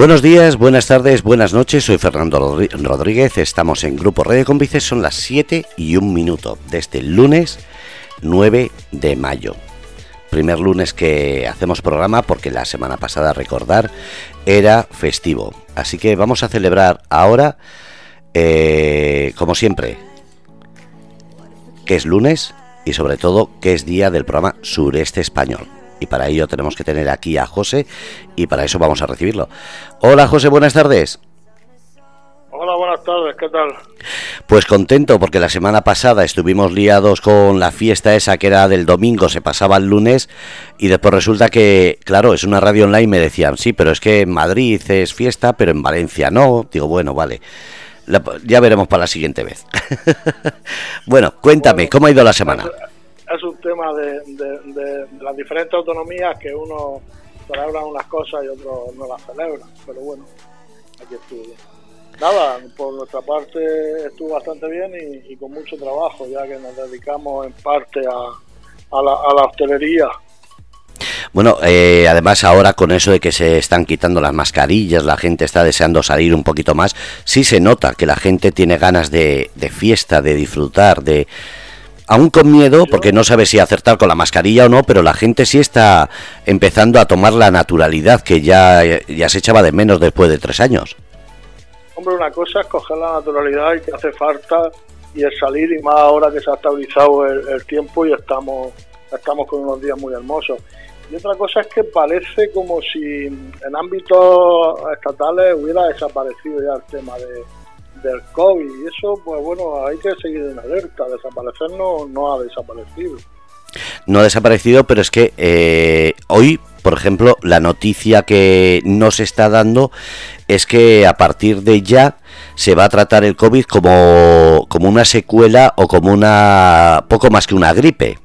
Buenos días, buenas tardes, buenas noches. Soy Fernando Rodríguez. Estamos en Grupo Radio Cómplices. Son las 7 y un minuto de este lunes 9 de mayo. Primer lunes que hacemos programa porque la semana pasada, recordar, era festivo. Así que vamos a celebrar ahora, eh, como siempre, que es lunes y sobre todo que es día del programa Sureste Español y para ello tenemos que tener aquí a José y para eso vamos a recibirlo. Hola José, buenas tardes. Hola, buenas tardes, ¿qué tal? Pues contento porque la semana pasada estuvimos liados con la fiesta esa que era del domingo, se pasaba el lunes y después resulta que, claro, es una radio online, me decían, sí, pero es que en Madrid es fiesta, pero en Valencia no. Digo, bueno, vale. ya veremos para la siguiente vez. bueno, cuéntame, ¿cómo ha ido la semana? Es un tema de, las diferentes autonomías que uno celebra unas cosas y otros no las celebra. Pero bueno, aquí estuvo. Nada, por nuestra parte estuvo bastante bien y, con mucho trabajo, ya que nos dedicamos en parte a, la, a la hostelería. Bueno, eh, además ahora con eso de que se están quitando las mascarillas, la gente está deseando salir un poquito más, sí se nota que la gente tiene ganas de fiesta, de disfrutar, de, aún con miedo, porque no sabe si acertar con la mascarilla o no, pero la gente sí está empezando a tomar la naturalidad que ya, ya se echaba de menos después de tres años. Hombre, una cosa es coger la naturalidad y que hace falta y el salir, y más ahora que se ha estabilizado el, tiempo y estamos, estamos con unos días muy hermosos. Y otra cosa es que parece como si en ámbitos estatales hubiera desaparecido ya el tema de, del COVID. Y eso, pues bueno, hay que seguir en alerta. Desaparecer no, no ha desaparecido. No ha desaparecido, pero es que eh, hoy, por ejemplo, la noticia que nos está dando es que a partir de ya se va a tratar el COVID como, como una secuela o como una poco más que una gripe.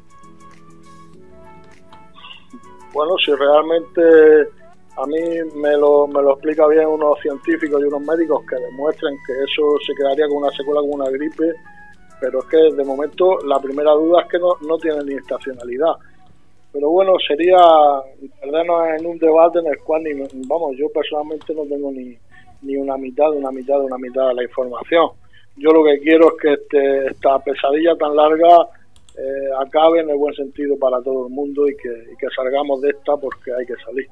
Bueno, si realmente a mí me lo, me lo explica bien unos científicos y unos médicos que demuestren que eso se quedaría con una secuela, con una gripe, pero es que de momento la primera duda es que no, no tiene ni estacionalidad. Pero bueno, sería perdernos en un debate en el cual, ni, vamos, yo personalmente no tengo ni, ni una mitad una mitad una mitad de la información. Yo lo que quiero es que este, esta pesadilla tan larga eh, acabe en el buen sentido para todo el mundo y que, y que salgamos de esta porque hay que salir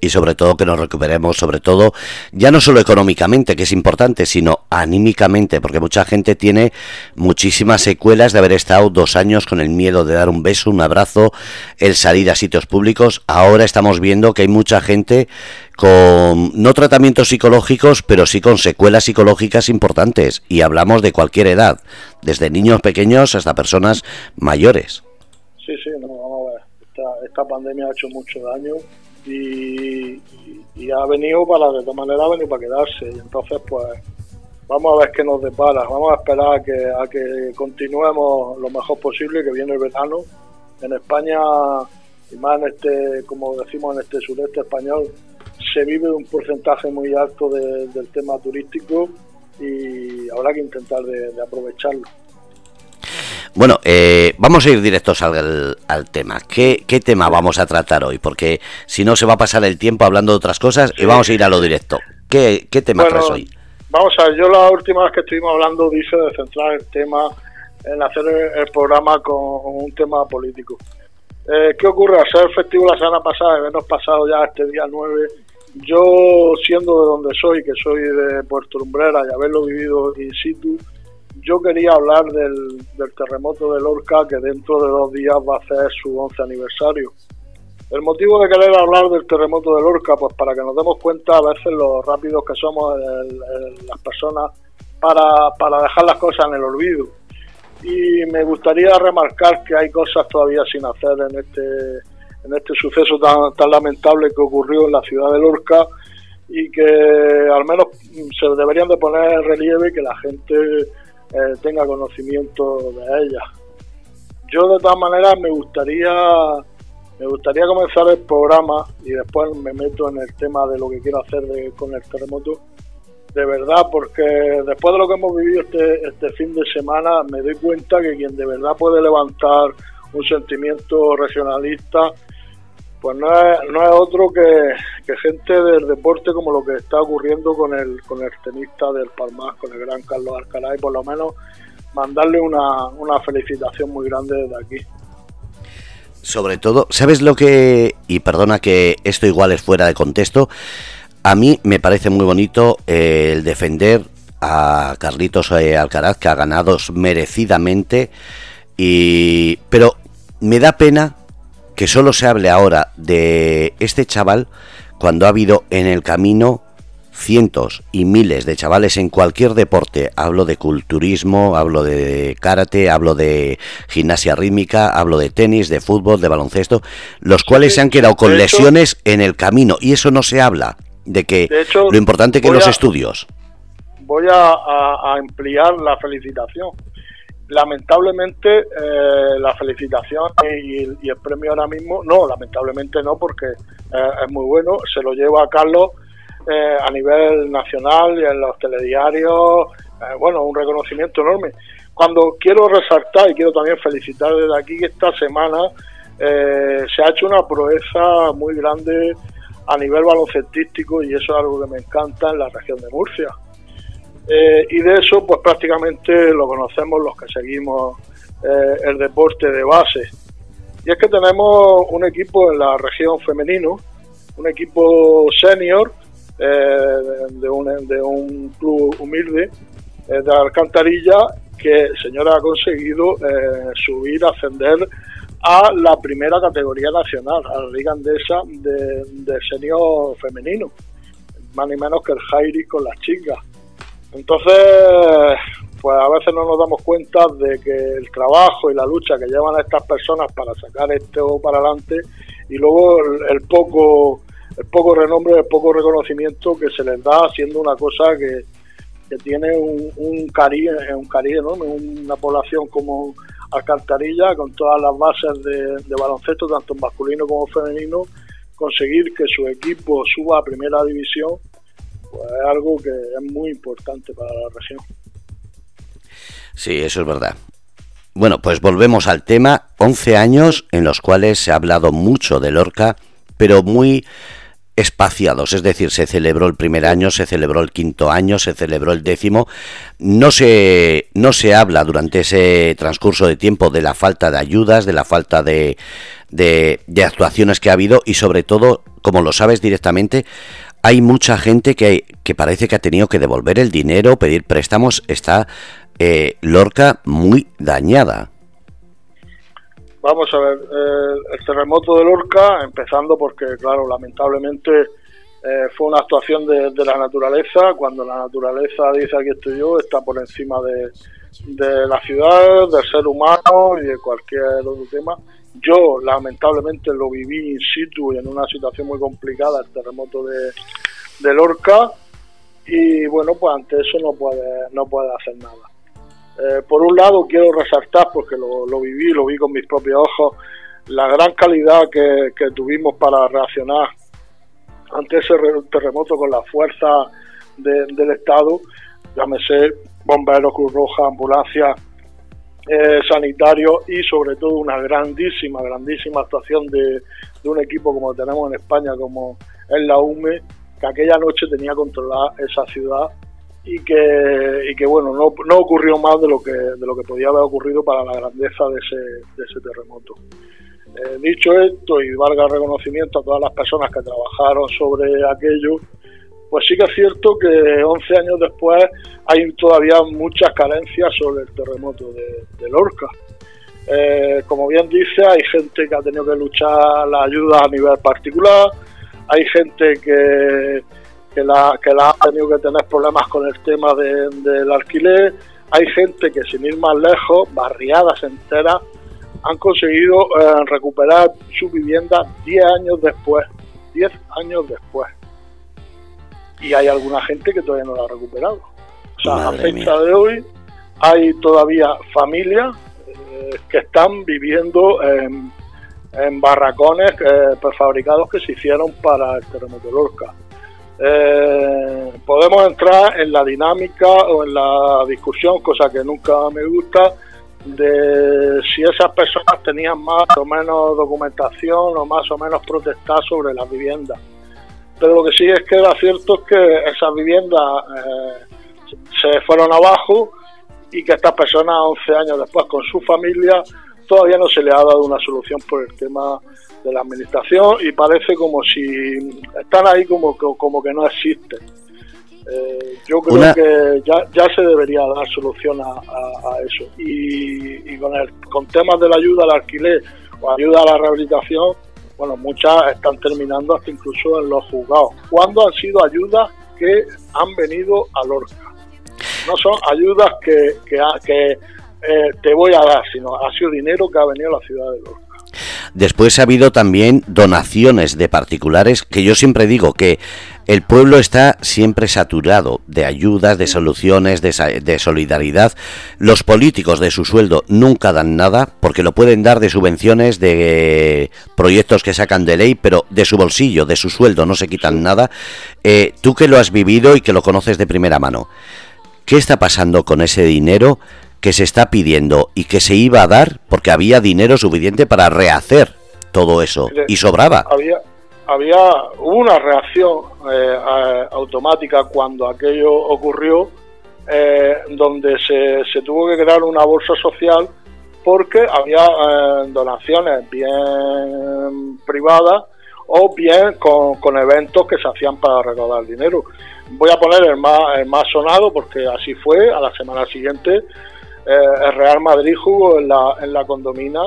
y sobre todo que nos recuperemos, sobre todo ya no solo económicamente, que es importante, sino anímicamente, porque mucha gente tiene muchísimas secuelas de haber estado dos años con el miedo de dar un beso, un abrazo, el salir a sitios públicos. Ahora estamos viendo que hay mucha gente con no tratamientos psicológicos, pero sí con secuelas psicológicas importantes, y hablamos de cualquier edad, desde niños pequeños hasta personas mayores. Sí, sí, no, vamos a ver. Esta, pandemia ha hecho mucho daño y, ha venido para, de todas maneras, ha venido para quedarse. Y entonces, pues, vamos a ver qué nos depara. Vamos a esperar a que, a que continuemos lo mejor posible, que viene el verano. En España, y más en este, como decimos, en este sureste español, se vive un porcentaje muy alto del tema turístico y habrá que intentar de aprovecharlo. Bueno, eh, vamos a ir directos al, tema. ¿Qué, tema vamos a tratar hoy? Porque si no se va a pasar el tiempo hablando de otras cosas y vamos a ir a lo directo. ¿Qué, tema traes hoy? Vamos a ver, yo la última vez que estuvimos hablando dije de centrar el tema en hacer el, programa con, un tema político. Eh, ¿Qué ocurre? Al ser festivo la semana pasada, habernos pasado ya este día 9, yo siendo de donde soy, que soy de Puerto Lumbrera y haberlo vivido in situ, yo quería hablar del, terremoto de Lorca que dentro de dos días va a hacer su 11 aniversario. El motivo de querer hablar del terremoto de Lorca, pues para que nos demos cuenta a veces lo rápidos que somos las personas para, para dejar las cosas en el olvido. Y me gustaría remarcar que hay cosas todavía sin hacer en este, en este suceso tan, tan lamentable que ocurrió en la ciudad de Lorca y que al menos se deberían de poner en relieve que la gente eh, tenga conocimiento de ella. Yo de todas maneras me gustaría me gustaría comenzar el programa y después me meto en el tema de lo que quiero hacer con el terremoto. De verdad, porque después de lo que hemos vivido este, este fin de semana, me doy cuenta que quien de verdad puede levantar un sentimiento regionalista, pues no es, no es otro que, gente del deporte como lo que está ocurriendo con el, con el tenista del Palmar, con el gran Carlos Alcaraz, y por lo menos mandarle una, una felicitación muy grande desde aquí. Sobre todo, ¿sabes lo que, y perdona que esto igual es fuera de contexto, a mí me parece muy bonito eh, el defender a Carlitos eh, Alcaraz, que ha ganado merecidamente, y, pero me da pena que solo se hable ahora de este chaval cuando ha habido en el camino cientos y miles de chavales en cualquier deporte. Hablo de culturismo, hablo de karate, hablo de gimnasia rítmica, hablo de tenis, de fútbol, de baloncesto, los cuales se han quedado con lesiones en el camino y eso no se habla de que lo importante que los estudios. Voy a, ampliar la felicitación. Lamentablemente eh, la felicitación y, el premio ahora mismo, no, lamentablemente no, porque eh, es muy bueno, se lo llevo a Carlos eh, a nivel nacional y en los telediarios, eh, bueno, un reconocimiento enorme. Cuando quiero resaltar y quiero también felicitar desde aquí esta semana eh, se ha hecho una proeza muy grande a nivel baloncestístico y eso es algo que me encanta en la región de Murcia. Y de eso pues prácticamente lo conocemos los que seguimos el deporte de base. Y es que tenemos un equipo en la región femenino, un equipo senior eh, de, un, de un club humilde eh, de Alcantarilla que el señor ha conseguido eh, subir, ascender a la primera categoría nacional, a la Liga Andesa de, de senior femenino, más ni menos que el Jairi con las chicas. Entonces, pues a veces no nos damos cuenta de que el trabajo y la lucha que llevan a estas personas para sacar esto para adelante y luego el poco el poco renombre, el poco reconocimiento que se les da haciendo una cosa que, tiene un, un un enorme, una población como Alcantarilla, con todas las bases de, baloncesto, tanto masculino como femenino, conseguir que su equipo suba a primera división, es algo que es muy importante para la región. Sí, eso es verdad. Bueno, pues volvemos al tema. 11 años en los cuales se ha hablado mucho de Lorca, pero muy espaciados, es decir, se celebró el primer año, se celebró el quinto año, se celebró el décimo, no se, no se habla durante ese transcurso de tiempo de la falta de ayudas, de la falta de, de, actuaciones que ha habido y sobre todo, como lo sabes directamente, hay mucha gente que, que parece que ha tenido que devolver el dinero, pedir préstamos, está eh, Lorca muy dañada. Vamos a ver, eh, el terremoto de Lorca, empezando porque, claro, lamentablemente eh, fue una actuación de, la naturaleza. Cuando la naturaleza dice aquí estoy yo, está por encima de, la ciudad, del ser humano y de cualquier otro tema. Yo, lamentablemente, lo viví in situ y en una situación muy complicada, el terremoto de, de Lorca. Y bueno, pues ante eso no puede, no puede hacer nada. Eh, por un lado, quiero resaltar, porque lo, viví, lo vi con mis propios ojos, la gran calidad que, tuvimos para reaccionar ante ese terremoto con la fuerza del Estado, llámese bomberos, Cruz Roja, ambulancia, eh, sanitarios y sobre todo una grandísima, grandísima actuación de, de, un equipo como tenemos en España, como es la UME, que aquella noche tenía controlada esa ciudad y que, bueno, no, ocurrió más de lo que de lo que podía haber ocurrido para la grandeza de ese, de ese terremoto. Eh, dicho esto, y valga reconocimiento a todas las personas que trabajaron sobre aquello, pues sí que es cierto que 11 años después hay todavía muchas carencias sobre el terremoto de, Lorca. Eh, como bien dice, hay gente que ha tenido que luchar la ayuda a nivel particular, hay gente que, que la, que ha tenido que tener problemas con el tema del alquiler. Hay gente que sin ir más lejos, barriadas enteras, han conseguido eh, recuperar su vivienda 10 años después. 10 años después. Y hay alguna gente que todavía no la ha recuperado. O sea, a fecha de hoy hay todavía familias eh, que están viviendo en, en barracones eh, prefabricados que se hicieron para el terremoto de Lorca eh, podemos entrar en la dinámica o en la discusión, cosa que nunca me gusta, de si esas personas tenían más o menos documentación o más o menos protestar sobre las viviendas. Pero lo que sí es que era cierto es que esas viviendas eh, se fueron abajo y que estas personas 11 años después con su familia todavía no se le ha dado una solución por el tema de la administración y parece como si están ahí como, como que no existen. Eh, yo creo que ya, ya se debería dar solución a, eso. Y, con, el, con temas de la ayuda al alquiler o ayuda a la rehabilitación, bueno, muchas están terminando hasta incluso en los juzgados. ¿Cuándo han sido ayudas que han venido a Lorca? No son ayudas que, que, que eh, te voy a dar, sino ha sido dinero que ha venido a la ciudad de Lorca. Después ha habido también donaciones de particulares, que yo siempre digo que el pueblo está siempre saturado de ayudas, de soluciones, de, solidaridad. Los políticos de su sueldo nunca dan nada, porque lo pueden dar de subvenciones, de proyectos que sacan de ley, pero de su bolsillo, de su sueldo, no se quitan nada. Eh, tú que lo has vivido y que lo conoces de primera mano, ¿qué está pasando con ese dinero? Que se está pidiendo y que se iba a dar porque había dinero suficiente para rehacer todo eso y sobraba. Había, había una reacción eh, automática cuando aquello ocurrió, eh, donde se, se, tuvo que crear una bolsa social porque había eh, donaciones bien privadas o bien con, con, eventos que se hacían para recaudar dinero. Voy a poner el más, el más sonado porque así fue, a la semana siguiente el Real Madrid jugó en la, en la condomina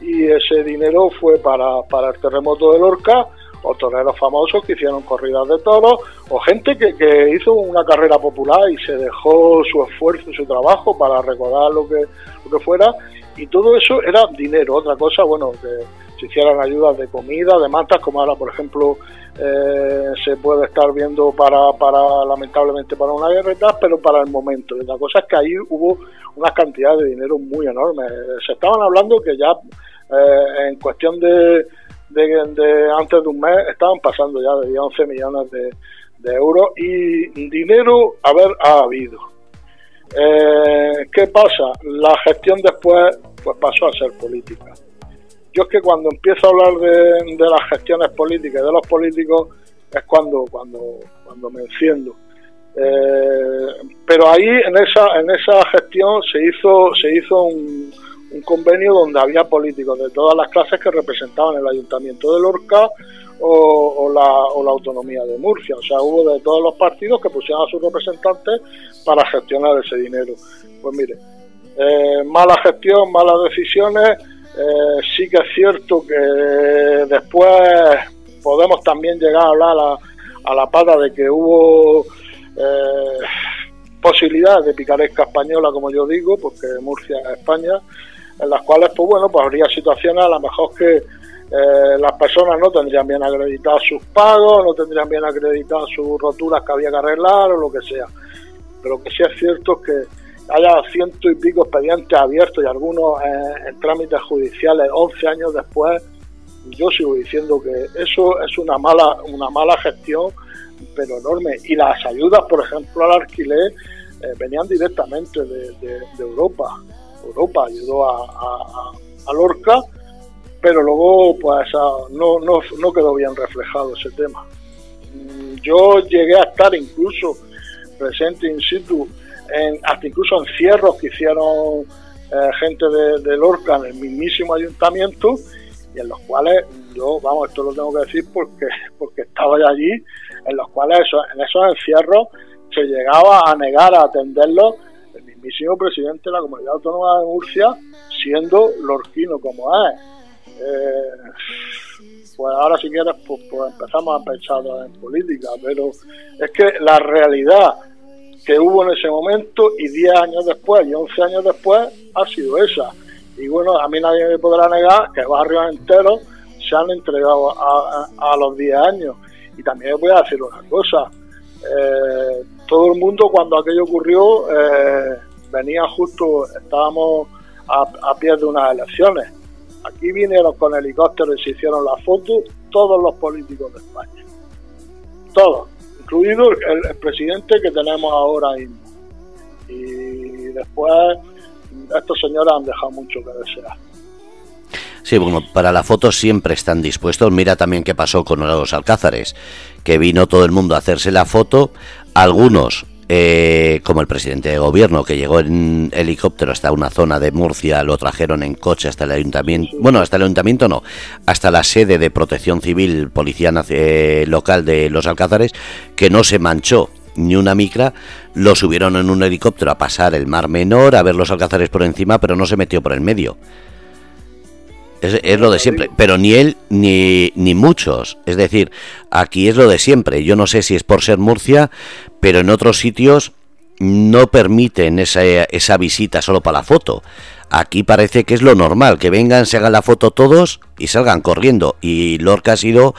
y ese dinero fue para, para el terremoto de Lorca o toreros famosos que hicieron corridas de toros, o gente que, que, hizo una carrera popular y se dejó su esfuerzo y su trabajo para recordar lo que, lo que fuera, y todo eso era dinero. Otra cosa, bueno, que se hicieran ayudas de comida, de mantas, como ahora, por ejemplo, eh, se puede estar viendo para, para lamentablemente para una guerra y tal, pero para el momento. Y la cosa es que ahí hubo una cantidad de dinero muy enorme. Se estaban hablando que ya eh, en cuestión de, de, antes de un mes estaban pasando ya de 11 millones de, euros y dinero haber ha habido. Eh, ¿Qué pasa? La gestión después pues pasó a ser política yo es que cuando empiezo a hablar de, las gestiones políticas y de los políticos es cuando cuando cuando me enciendo eh, pero ahí en esa en esa gestión se hizo se hizo un, convenio donde había políticos de todas las clases que representaban el ayuntamiento de Lorca o, la, o la autonomía de Murcia. O sea hubo de todos los partidos que pusieron a sus representantes para gestionar ese dinero. Pues mire eh, mala gestión malas decisiones. Eh, sí que es cierto que después podemos también llegar a hablar a, la pata de que hubo eh, posibilidades de picaresca española, como yo digo, porque Murcia es España, en las cuales, pues bueno, pues habría situaciones a lo mejor que eh, las personas no tendrían bien acreditados sus pagos, no tendrían bien acreditadas sus roturas que había que arreglar o lo que sea. Pero que sí es cierto que haya ciento y pico expedientes abiertos y algunos en, trámites judiciales 11 años después, yo sigo diciendo que eso es una mala, una mala gestión, pero enorme. Y las ayudas, por ejemplo, al alquiler, eh, venían directamente de, Europa. Europa ayudó a, a, Lorca, pero luego pues no, no, no quedó bien reflejado ese tema. Mm, yo llegué a estar incluso presente in situ hasta incluso encierros que hicieron eh, gente de, Lorca en el mismísimo ayuntamiento y en los cuales yo, vamos, esto lo tengo que decir porque, porque estaba allí, en los cuales en esos encierros se llegaba a negar a atenderlo el mismísimo presidente de la Comunidad Autónoma de Murcia, siendo lorquino como es. Eh, pues ahora si quieres pues, pues empezamos a pensar en política, pero es que la realidad que hubo en ese momento y 10 años después y 11 años después ha sido esa. Y bueno, a mí nadie me podrá negar que barrios enteros se han entregado a, los 10 años. Y también voy a decir una cosa, eh, todo el mundo cuando aquello ocurrió eh, venía justo, estábamos a, a pie de unas elecciones. Aquí vinieron con helicópteros y se hicieron las fotos todos los políticos de España. Todos incluido el, presidente que tenemos ahora mismo. Y después estos señores han dejado mucho que desear. Sí, bueno, para la foto siempre están dispuestos. Mira también qué pasó con los alcázares, que vino todo el mundo a hacerse la foto. Algunos, eh, como el presidente de gobierno, que llegó en helicóptero hasta una zona de Murcia, lo trajeron en coche hasta el ayuntamiento. Bueno, hasta el ayuntamiento no, hasta la sede de protección civil, policía eh, local de los alcázares, que no se manchó ni una micra, lo subieron en un helicóptero a pasar el Mar Menor, a ver los alcázares por encima, pero no se metió por el medio. Es, lo de siempre, pero ni él ni, ni muchos. Es decir, aquí es lo de siempre. Yo no sé si es por ser Murcia, pero en otros sitios no permiten esa, esa visita solo para la foto. Aquí parece que es lo normal, que vengan, se hagan la foto todos y salgan corriendo. Y Lorca ha sido,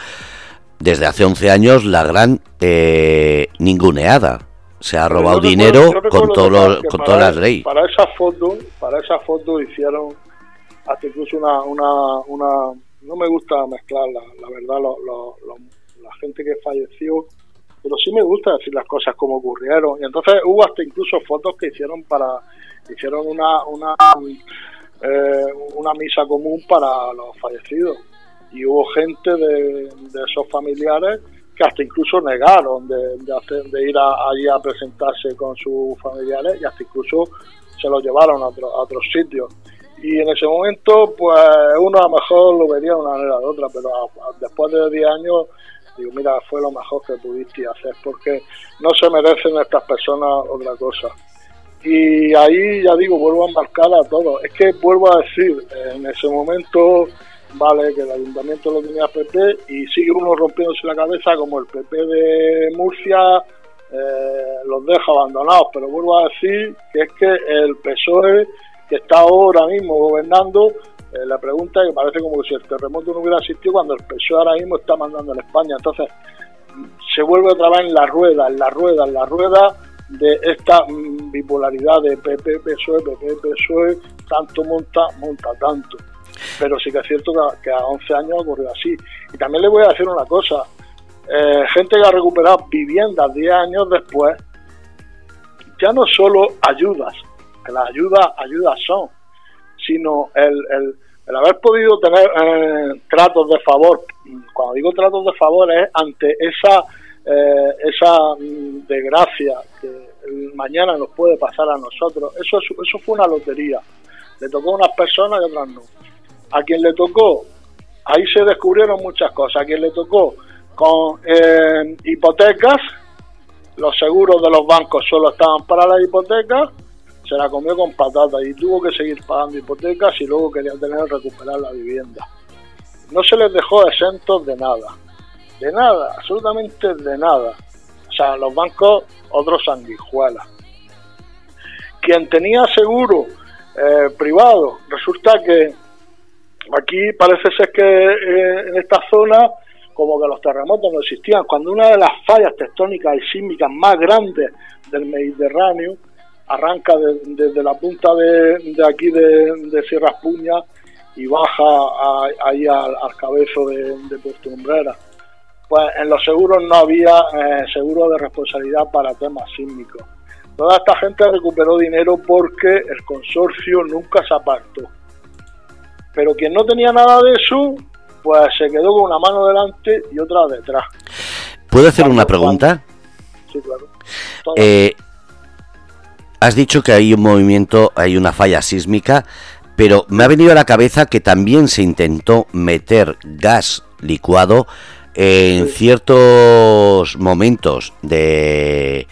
desde hace 11 años, la gran eh, ninguneada. Se ha robado dinero con, todo con todas las leyes. Para esa foto, para esa foto hicieron hasta incluso una, una, una no me gusta mezclar la, verdad la gente que falleció pero sí me gusta decir las cosas como ocurrieron. Y entonces hubo hasta incluso fotos que hicieron para hicieron una una eh, una misa común para los fallecidos. Y hubo gente de, esos familiares que hasta incluso negaron de, de, hacer, de ir allí a presentarse con sus familiares y hasta incluso se los llevaron a, a otros sitios y en ese momento pues uno a lo mejor lo vería de una manera de otra, pero después de 10 años digo, mira, fue lo mejor que pudiste hacer porque no se merecen estas personas otra cosa. Y ahí ya digo, vuelvo a marcar a todos. Es que vuelvo a decir, en ese momento, vale, que el ayuntamiento lo tenía PP y sigue uno rompiéndose la cabeza como el PP de Murcia eh, los deja abandonados. Pero vuelvo a decir que es que el PSOE que está ahora mismo gobernando, eh, la pregunta que parece como que si el terremoto no hubiera existido cuando el PSOE ahora mismo está mandando en España. Entonces, se vuelve otra vez en la rueda, en la rueda, en la rueda de esta mm, bipolaridad de PP, PSOE, PP, PSOE, tanto monta, monta tanto. Pero sí que es cierto que, a 11 años ocurrió así. Y también le voy a decir una cosa, eh, gente que ha recuperado viviendas 10 años después, ya no solo ayudas, que las ayudas, ayudas son, sino el, el, haber podido tener eh, tratos de favor. Cuando digo tratos de favor es ante esa, eh, esa mm, desgracia que mañana nos puede pasar a nosotros. Eso, eso fue una lotería. Le tocó a unas personas y otras no. A quien le tocó, ahí se descubrieron muchas cosas. A quien le tocó con eh, hipotecas, los seguros de los bancos solo estaban para las hipotecas se la comió con patata y tuvo que seguir pagando hipotecas y luego quería tener recuperar la vivienda. No se les dejó exentos de nada, de nada, absolutamente de nada. O sea, los bancos, otros sanguijuelas. Quien tenía seguro eh, privado, resulta que aquí parece ser que eh, en esta zona como que los terremotos no existían, cuando una de las fallas tectónicas y sísmicas más grandes del Mediterráneo arranca desde la punta de, aquí de, Sierra Puña y baja ahí al, cabezo de, Puerto Umbrera. Pues en los seguros no había eh, seguro de responsabilidad para temas sísmicos. Toda esta gente recuperó dinero porque el consorcio nunca se apartó. Pero quien no tenía nada de eso, pues se quedó con una mano delante y otra detrás. ¿Puedo hacer una pregunta? Sí, claro. Eh, Has dicho que hay un movimiento, hay una falla sísmica, pero me ha venido a la cabeza que también se intentó meter gas licuado en ciertos momentos de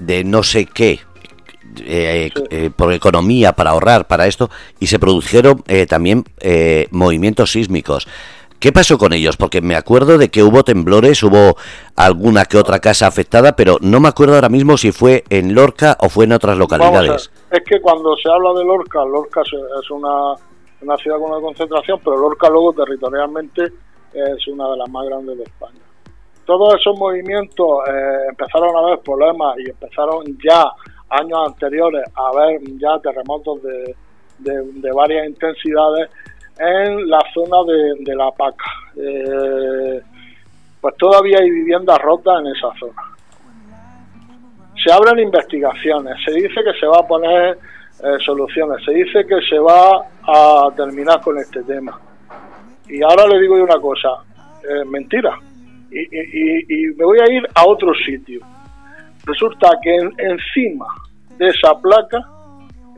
de no sé qué eh, eh, por economía para ahorrar para esto y se produjeron eh, también movimientos sísmicos ¿Qué pasó con ellos? Porque me acuerdo de que hubo temblores, hubo alguna que otra casa afectada, pero no me acuerdo ahora mismo si fue en Lorca o fue en otras localidades. es que cuando se habla de Lorca, Lorca es una, una ciudad con una concentración, pero Lorca luego territorialmente es una de las más grandes de España. Todos esos movimientos eh, empezaron a haber problemas y empezaron ya años anteriores a haber ya terremotos de, de varias intensidades en la zona de, La Paca. Eh, pues todavía hay viviendas rotas en esa zona. Se abren investigaciones, se dice que se va a poner eh, soluciones. Se dice que se va a terminar con este tema. Y ahora le digo yo una cosa, eh, mentira. Y, me voy a ir a otro sitio. Resulta que encima de esa placa,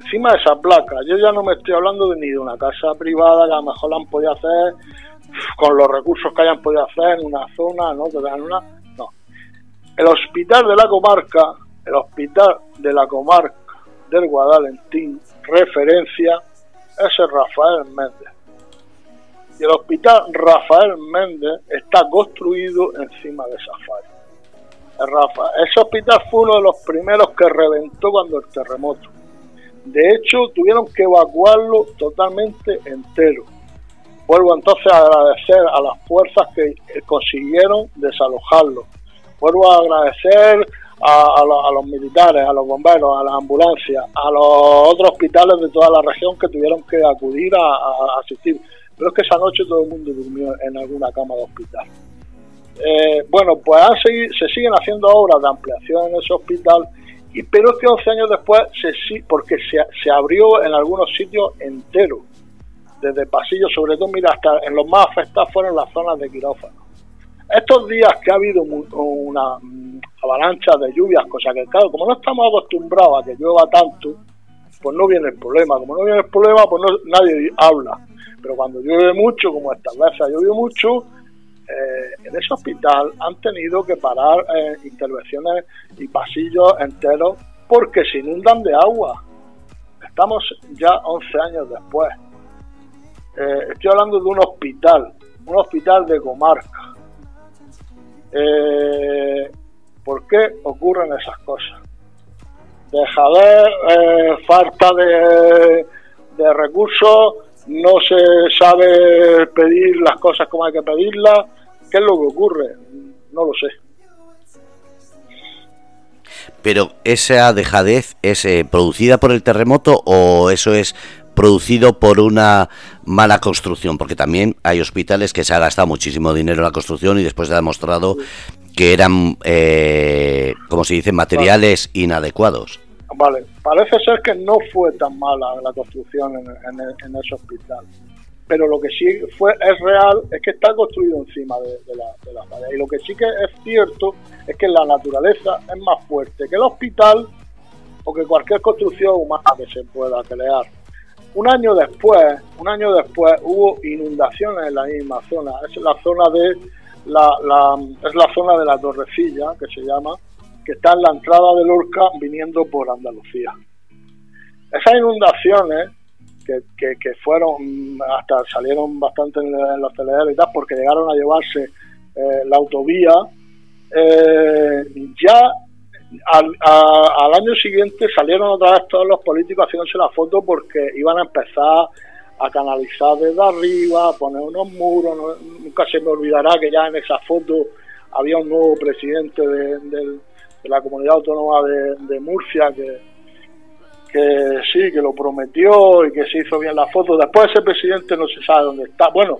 encima de esa placa, yo ya no me estoy hablando de ni de una casa privada que a lo mejor la han podido hacer con los recursos que hayan podido hacer en una zona, ¿no? En una, no. El hospital de la comarca, el hospital de la comarca del Guadalentín, referencia, es el Rafael Méndez. Y el hospital Rafael Méndez está construido encima de esa falla. Rafa, ese hospital fue uno de los primeros que reventó cuando el terremoto. De hecho, tuvieron que evacuarlo totalmente entero. Vuelvo entonces a agradecer a las fuerzas que consiguieron desalojarlo. Vuelvo a agradecer a, los militares, a los bomberos, a las ambulancias, a los otros hospitales de toda la región que tuvieron que acudir a, asistir. Pero es que esa noche todo el mundo durmió en alguna cama de hospital. Eh, bueno, pues se siguen haciendo obras de ampliación en ese hospital, y, pero que 11 años después, se, porque se, se abrió en algunos sitios entero, desde pasillos, sobre todo, mira, hasta en los más afectados fueron las zonas de quirófano. Estos días que ha habido una mm, avalancha de lluvias, cosa que, claro, como no estamos acostumbrados a que llueva tanto, pues no viene el problema. Como no viene el problema, pues nadie habla. Pero cuando llueve mucho, como estas veces ha llovido mucho, eh, en ese hospital han tenido que parar eh, intervenciones y pasillos enteros porque se inundan de agua. Estamos ya 11 años después. Eh, estoy hablando de un hospital, un hospital de comarca. ¿Por qué ocurren esas cosas? Deja de falta de recursos, no se sabe pedir las cosas como hay que pedirlas. ¿Qué es lo que ocurre? No lo sé. Pero esa dejadez es eh, producida por el terremoto o eso es producido por una mala construcción, porque también hay hospitales que se ha gastado muchísimo dinero en la construcción y después se ha demostrado que eran, eh, como se dice, materiales inadecuados. Vale, parece ser que no fue tan mala la construcción en, ese hospital, pero lo que sí fue es real es que está construido encima de, la, de la falla. Y lo que sí que es cierto es que la naturaleza es más fuerte que el hospital o que cualquier construcción humana que se pueda crear. Un año después, un año después hubo inundaciones en la misma zona. Es la zona de la es la zona de la Torrecilla que se llama que está en la entrada del Lorca viniendo por Andalucía. Esas inundaciones, que, que, fueron, hasta salieron bastante en, los telediarios y tal, porque llegaron a llevarse eh, la autovía, eh, ya al, año siguiente salieron otra vez todos los políticos haciéndose la foto porque iban a empezar a canalizar desde arriba, a poner unos muros. nunca se me olvidará que ya en esa foto había un nuevo presidente del de la comunidad autónoma de, Murcia que, que sí, que lo prometió y que se hizo bien la foto. Después ese presidente no se sabe dónde está. Bueno,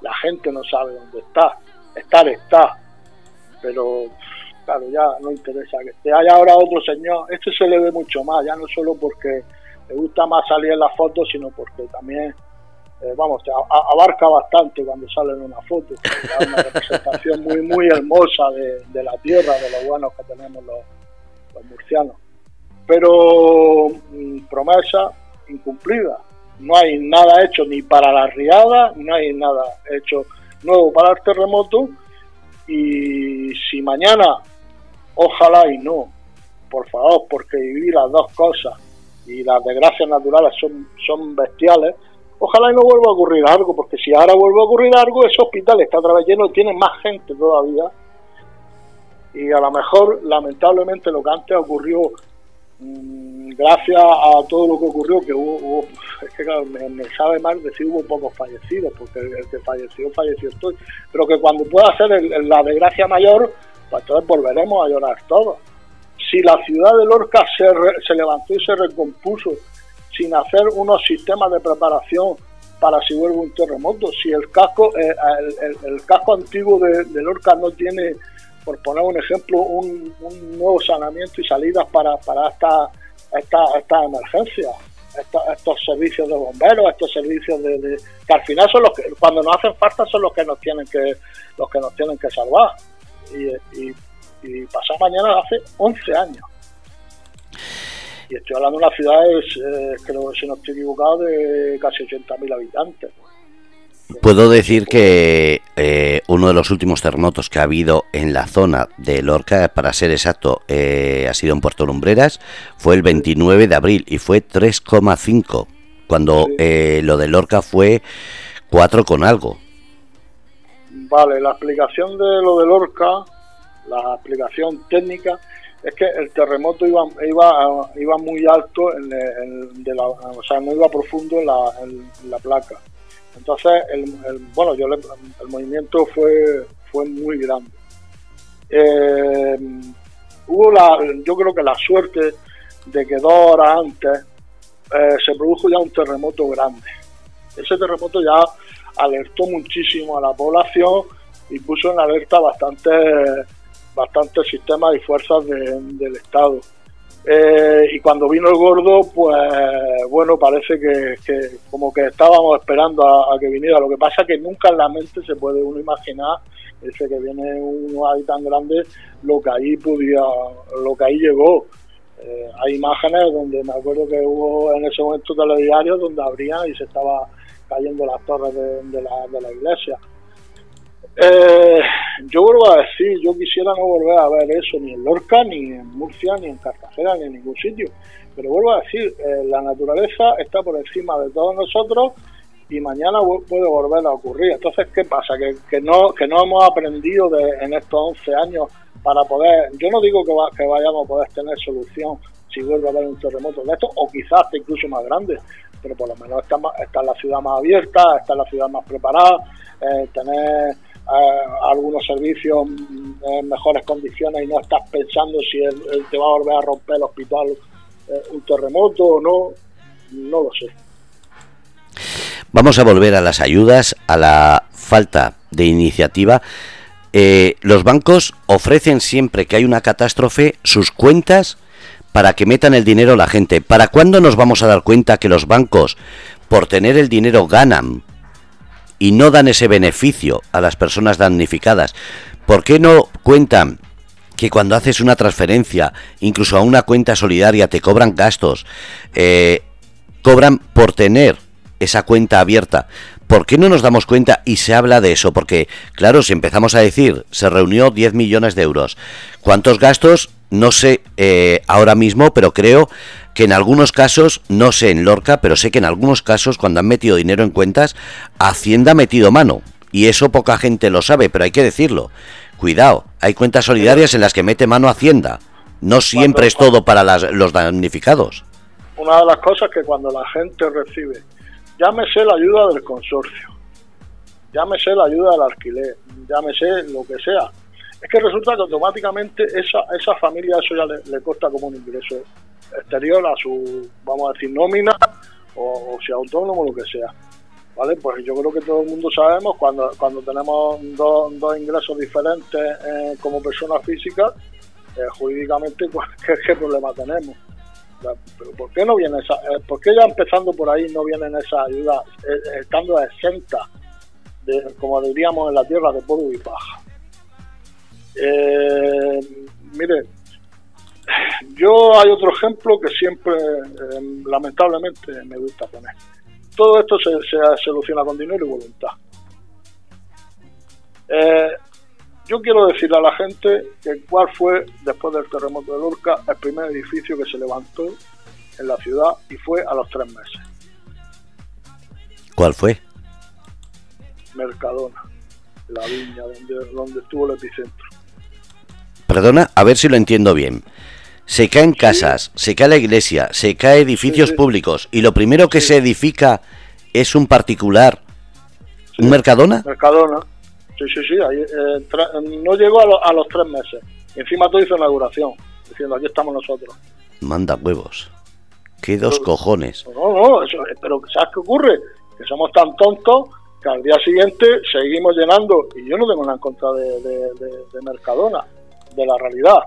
la gente no sabe dónde está. Estar está. Pero claro, ya no interesa que esté. Hay ahora otro señor, este se le ve mucho más, ya no solo porque le gusta más salir en la foto, sino porque también eh, vamos, abarca bastante cuando sale en una foto. Una representación muy, muy hermosa de, la tierra, de los buenos que tenemos los, murcianos. Pero mm, promesa incumplida. No hay nada hecho ni para la riada, no hay nada hecho nuevo para el terremoto. Y si mañana, ojalá y no, por favor, porque vivir las dos cosas y las desgracias naturales son, son bestiales, Ojalá y no vuelva a ocurrir algo, porque si ahora vuelve a ocurrir algo, ese hospital está otra vez lleno, tiene más gente todavía. Y a lo mejor, lamentablemente, lo que antes ocurrió, mm, gracias a todo lo que ocurrió, que hubo, es que claro, me, sabe mal decir hubo pocos fallecidos, porque el, que falleció, falleció estoy. Pero que cuando pueda ser la desgracia mayor, pues entonces volveremos a llorar todos. Si la ciudad de Lorca se, se levantó y se recompuso sin hacer unos sistemas de preparación para si vuelve un terremoto. Si el casco, eh, el, casco antiguo de, Lorca no tiene, por poner un ejemplo, un, nuevo saneamiento y salidas para, para esta, esta, esta emergencia. estos, servicios de bomberos, estos servicios de, que al final son los que cuando nos hacen falta son los que nos tienen que los que nos tienen que salvar y, y, pasado mañana hace 11 años y estoy hablando de una ciudad eh, creo que si no estoy equivocado de casi 80.000 habitantes Puedo decir que eh, uno de los últimos terremotos que ha habido en la zona de Lorca, para ser exacto, eh, ha sido en Puerto Lumbreras, fue el 29 de abril y fue 3,5, cuando eh, lo de Lorca fue 4 con algo. Vale, la explicación de lo de Lorca, la explicación técnica, es que el terremoto iba iba, iba muy alto, en, de la, o sea, no iba profundo en la placa entonces, el, bueno, yo el movimiento fue, fue muy grande. Eh, hubo la, yo creo que la suerte de que dos horas antes eh, se produjo ya un terremoto grande. Ese terremoto ya alertó muchísimo a la población y puso en alerta bastante bastantes sistemas y fuerzas del Estado. Eh, y cuando vino el gordo, pues bueno, parece que, como que estábamos esperando a, que viniera. Lo que pasa es que nunca en la mente se puede uno imaginar, ese que viene uno ahí tan grande, lo que ahí podía, lo que ahí llegó. Eh, hay imágenes donde me acuerdo que hubo en ese momento telediarios donde abrían y se estaba cayendo las torres de, la, de la iglesia. Eh, yo vuelvo a decir, yo quisiera no volver a ver eso ni en Lorca, ni en Murcia, ni en Cartagena, ni en ningún sitio. Pero vuelvo a decir, eh, la naturaleza está por encima de todos nosotros y mañana puede volver a ocurrir. Entonces, ¿qué pasa? Que, que no que no hemos aprendido de, en estos 11 años para poder, yo no digo que, que vayamos a poder tener solución si vuelve a haber un terremoto de esto, o quizás hasta incluso más grande, pero por lo menos está, está la ciudad más abierta, está la ciudad más preparada, eh, tener algunos servicios en mejores condiciones y no estás pensando si te va a volver a romper el hospital eh, un terremoto o no, no lo sé. Vamos a volver a las ayudas, a la falta de iniciativa. Eh, los bancos ofrecen siempre que hay una catástrofe sus cuentas para que metan el dinero la gente. ¿Para cuándo nos vamos a dar cuenta que los bancos, por tener el dinero, ganan y no dan ese beneficio a las personas damnificadas? ¿Por qué no cuentan que cuando haces una transferencia, incluso a una cuenta solidaria, te cobran gastos, eh, cobran por tener esa cuenta abierta? ¿Por qué no nos damos cuenta y se habla de eso? Porque, claro, si empezamos a decir, se reunió 10 millones de euros, ¿cuántos gastos? No sé eh, ahora mismo, pero creo que en algunos casos, no sé en Lorca, pero sé que en algunos casos cuando han metido dinero en cuentas, Hacienda ha metido mano. Y eso poca gente lo sabe, pero hay que decirlo. Cuidado, hay cuentas solidarias en las que mete mano Hacienda. No siempre es todo para los damnificados. Una de las cosas que cuando la gente recibe, llámese la ayuda del consorcio, llámese la ayuda del alquiler, llámese lo que sea, es que resulta que automáticamente esa, esa familia eso ya le, le costa como un ingreso exterior a su, vamos a decir, nómina o, si autónomo, lo que sea. ¿Vale? Pues yo creo que todo el mundo sabemos cuando, cuando tenemos dos, dos ingresos diferentes eh, como personas físicas, eh, jurídicamente, pues, ¿qué, problema tenemos? pero ¿por qué no viene esa, eh, por qué ya empezando por ahí no vienen esas ayudas estando exentas, de, como diríamos en la tierra, de polvo y paja? Mire, yo hay otro ejemplo que siempre, eh, lamentablemente, me gusta poner. Todo esto se, soluciona con dinero y voluntad. Eh, yo quiero decirle a la gente que cuál fue, después del terremoto de Lorca, el primer edificio que se levantó en la ciudad y fue a los tres meses. ¿Cuál fue? Mercadona, la viña donde, donde estuvo el epicentro. Perdona, a ver si lo entiendo bien se caen casas, se cae la iglesia, se cae edificios públicos y lo primero que se edifica es un particular, un Mercadona. Mercadona, sí, sí, sí, eh, no llegó a, los tres meses. Encima todo hizo inauguración, diciendo aquí estamos nosotros. Manda huevos. Qué dos cojones. No, no, eso, pero ¿sabes qué ocurre? Que somos tan tontos que al día siguiente seguimos llenando, y yo no tengo nada en contra de Mercadona, de la realidad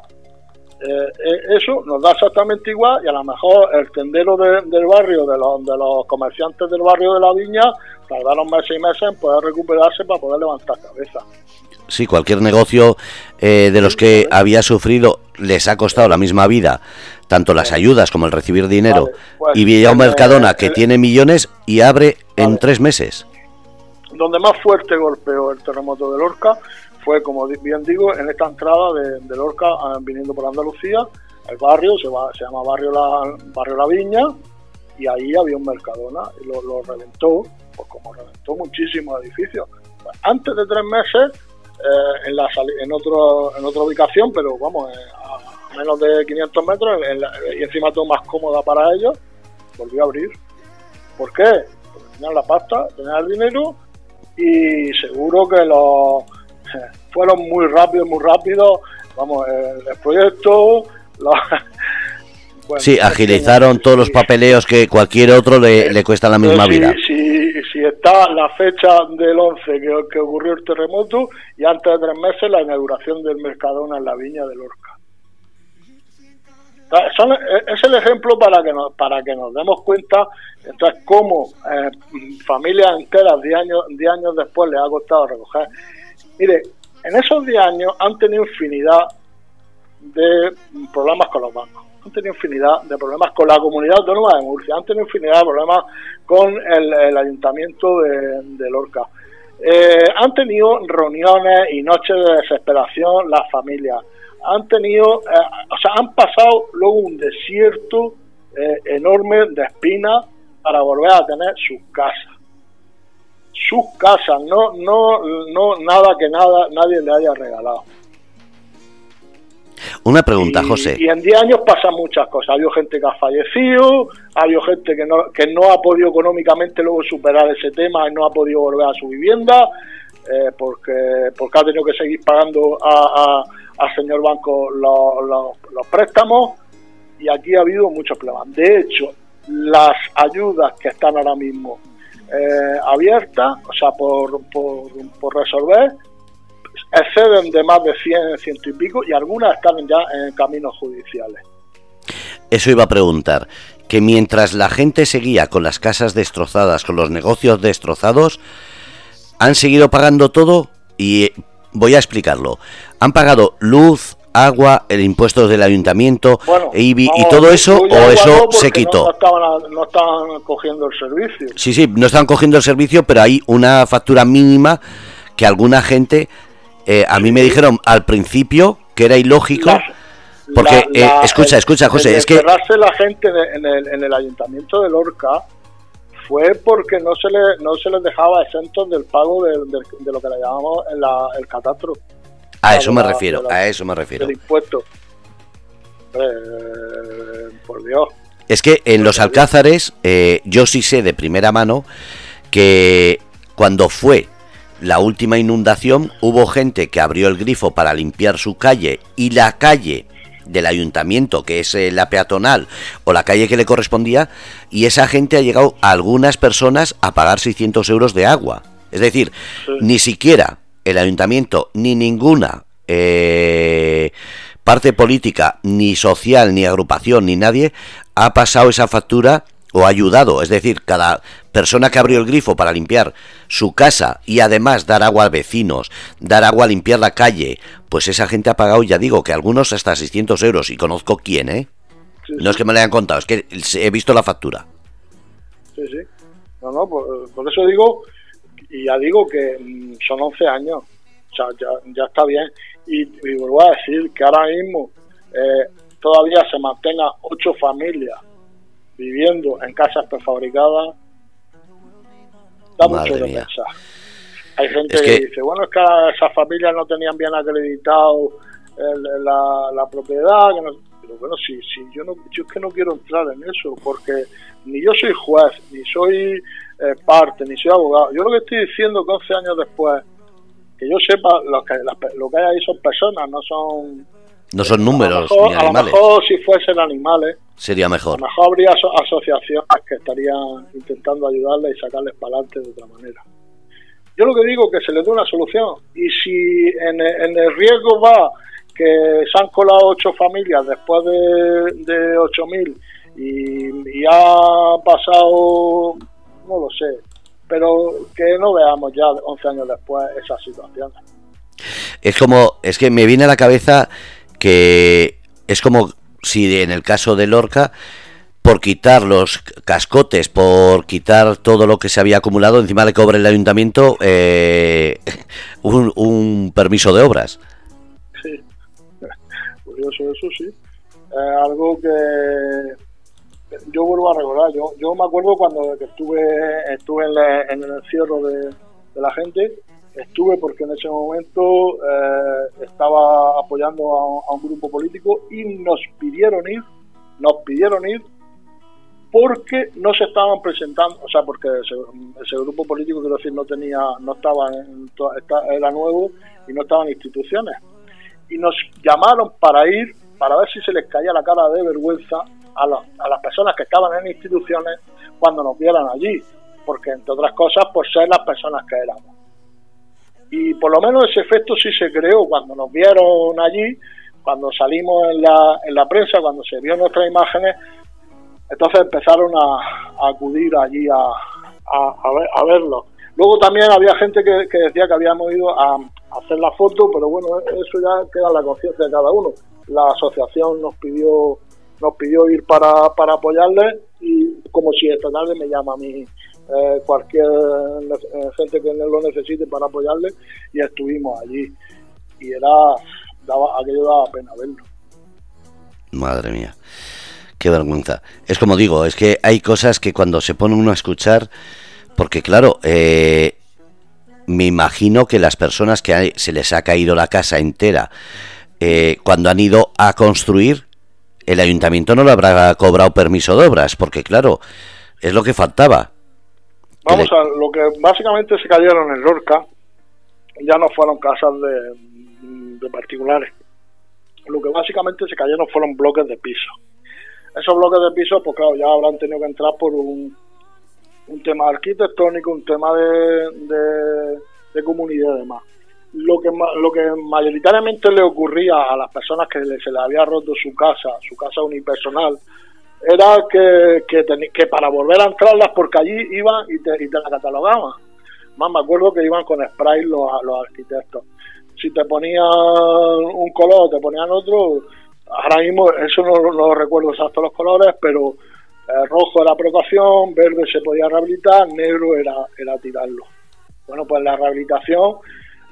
eh, eso nos da exactamente igual y a lo mejor el tendero del barrio, de los, de los comerciantes del barrio de la viña, tardaron meses y meses en poder recuperarse para poder levantar cabeza. Sí, cualquier negocio eh, de los que había sufrido les ha costado la misma vida, tanto las ayudas como el recibir dinero. Pues, y veía un Mercadona que tiene millones y abre en tres meses. Donde más fuerte golpeó el terremoto de Lorca fue, como bien digo, en esta entrada de, Lorca ah, viniendo por Andalucía, el barrio se, va, se llama Barrio la, barrio la Viña, y ahí había un Mercadona y lo, reventó, pues como reventó muchísimos edificios. antes de tres meses, eh, en, la, en, otro, en otra ubicación, pero vamos, eh, a menos de 500 metros, y encima todo más cómoda para ellos, volvió a abrir. ¿Por qué? Porque tenían la pasta, tenían el dinero y seguro que los fueron muy rápidos, muy rápidos. Vamos, el, proyecto. sí, agilizaron todos los papeleos que cualquier otro le, le cuesta la misma vida. Si, si está la fecha del 11 que, que, ocurrió el terremoto y antes de tres meses la inauguración del Mercadona en la viña de Lorca. es el ejemplo para que nos, para que nos demos cuenta entonces cómo eh, familias enteras 10 años, diez años después les ha costado recoger Mire, en esos 10 años han tenido infinidad de problemas con los bancos, han tenido infinidad de problemas con la comunidad autónoma de Murcia, han tenido infinidad de problemas con el, ayuntamiento de, Lorca. Eh, han tenido reuniones y noches de desesperación las familias. Han tenido, eh, o sea, han pasado luego un desierto eh, enorme de espinas para volver a tener sus casas sus casas, no, no, no nada que nada nadie le haya regalado. Una pregunta, José. Y en 10 años pasan muchas cosas. Ha habido gente que ha fallecido, ha habido gente que no, que no ha podido económicamente luego superar ese tema y no ha podido volver a su vivienda eh, porque, porque ha tenido que seguir pagando a, al señor banco los, los préstamos y aquí ha habido muchos problemas. De hecho, las ayudas que están ahora mismo eh, abierta, o sea, por, por, resolver, exceden de más de 100, ciento y pico, y algunas están ya en caminos judiciales. Eso iba a preguntar, que mientras la gente seguía con las casas destrozadas, con los negocios destrozados, han seguido pagando todo y voy a explicarlo. Han pagado luz, agua, el impuesto del ayuntamiento, y todo eso, o eso se quitó. No, estaban, no estaban cogiendo el servicio. Sí, sí, no están cogiendo el servicio, pero hay una factura mínima que alguna gente, eh, a mí me dijeron al principio que era ilógico. porque, eh, escucha, escucha, José, es que... la gente en el, en el ayuntamiento de Lorca fue porque no se, le, no se les dejaba exentos del pago de, lo que le llamamos el catastro. A eso me refiero, a eso me refiero. El impuesto. Eh, por Dios. Es que en los Alcázares, eh, yo sí sé de primera mano que cuando fue la última inundación hubo gente que abrió el grifo para limpiar su calle y la calle del ayuntamiento, que es eh, la peatonal o la calle que le correspondía, y esa gente ha llegado a algunas personas a pagar 600 euros de agua. Es decir, ni siquiera el ayuntamiento ni ninguna eh, parte política, ni social, ni agrupación, ni nadie ha pasado esa factura o ha ayudado. Es decir, cada persona que abrió el grifo para limpiar su casa y además dar agua a vecinos, dar agua a limpiar la calle, pues esa gente ha pagado, ya digo, que algunos hasta 600 euros. Y conozco quién, ¿eh? No es que me lo hayan contado, es que he visto la factura. Sí, sí. No, no, por, por eso digo y ya digo que mm, son 11 años, o sea, ya, ya está bien. Y, vuelvo a decir que ahora mismo eh, todavía se mantenga ocho familias viviendo en casas prefabricadas, da mucho de pensar. Hay gente que... dice, bueno, es que esas familias no tenían bien acreditado la, la, propiedad, pero bueno, si, si yo, no, yo es que no quiero entrar en eso, porque ni yo soy juez, ni soy eh, parte, ni soy abogado. Yo lo que estoy diciendo que 11 años después, que yo sepa, lo que, lo que hay ahí son personas, no son... No son números ni animales. A lo mejor si fuesen animales, sería mejor. A lo mejor habría asociaciones que estarían intentando ayudarles y sacarles para adelante de otra manera. Yo lo que digo es que se les dé una solución y si en, en el riesgo va que se han colado ocho familias después de, de 8.000 y, ha pasado, no lo sé, pero que no veamos ya 11 años después esa situación. Es como, es que me viene a la cabeza que es como si en el caso de Lorca, por quitar los cascotes, por quitar todo lo que se había acumulado, encima le cobre el ayuntamiento eh, un, permiso de obras. Curioso eso sí. Eh, algo que yo vuelvo a recordar, yo, me acuerdo cuando estuve estuve en, el encierro de, la gente, estuve porque en ese momento eh, estaba apoyando a, un grupo político y nos pidieron ir, nos pidieron ir porque no se estaban presentando, o sea, porque ese, grupo político, quiero decir, no tenía, no estaba en, era nuevo y no estaba en instituciones. Y nos llamaron para ir, para ver si se les caía la cara de vergüenza a, las personas que estaban en instituciones cuando nos vieran allí, porque entre otras cosas por ser las personas que éramos. Y por lo menos ese efecto sí se creó cuando nos vieron allí, cuando salimos en la, en la prensa, cuando se vio nuestras imágenes, entonces empezaron a, acudir allí a, a, verlo. Luego también había gente que, que, decía que habíamos ido a, hacer la foto, pero bueno, eso ya queda la conciencia de cada uno. La asociación nos pidió nos pidió ir para, para apoyarle y como si esta tarde me llama a mí eh, cualquier gente que lo necesite para apoyarle y estuvimos allí. Y era daba aquello daba pena verlo. Madre mía qué vergüenza. Es como digo es que hay cosas que cuando se pone uno a escuchar porque claro eh, me imagino que las personas que se les ha caído la casa entera cuando han ido a construir el ayuntamiento no le habrá cobrado permiso de obras, porque claro, es lo que faltaba. Vamos a lo que básicamente se cayeron en Lorca, ya no fueron casas de, particulares. Lo que básicamente se cayeron fueron bloques de piso. Esos bloques de piso, pues claro, ya habrán tenido que entrar por un, un tema arquitectónico, un tema de, de, comunidad y demás lo que lo que mayoritariamente le ocurría a las personas que se le había roto su casa, su casa unipersonal, era que, que, para volver a entrarlas, porque allí iban y te, y te la catalogaban. Más me acuerdo que iban con spray los, los arquitectos. Si te ponían un color, te ponían otro, ahora mismo, eso no, no recuerdo exacto los colores, pero eh, rojo era provocación, verde se podía rehabilitar, negro era, era tirarlo. Bueno, pues la rehabilitación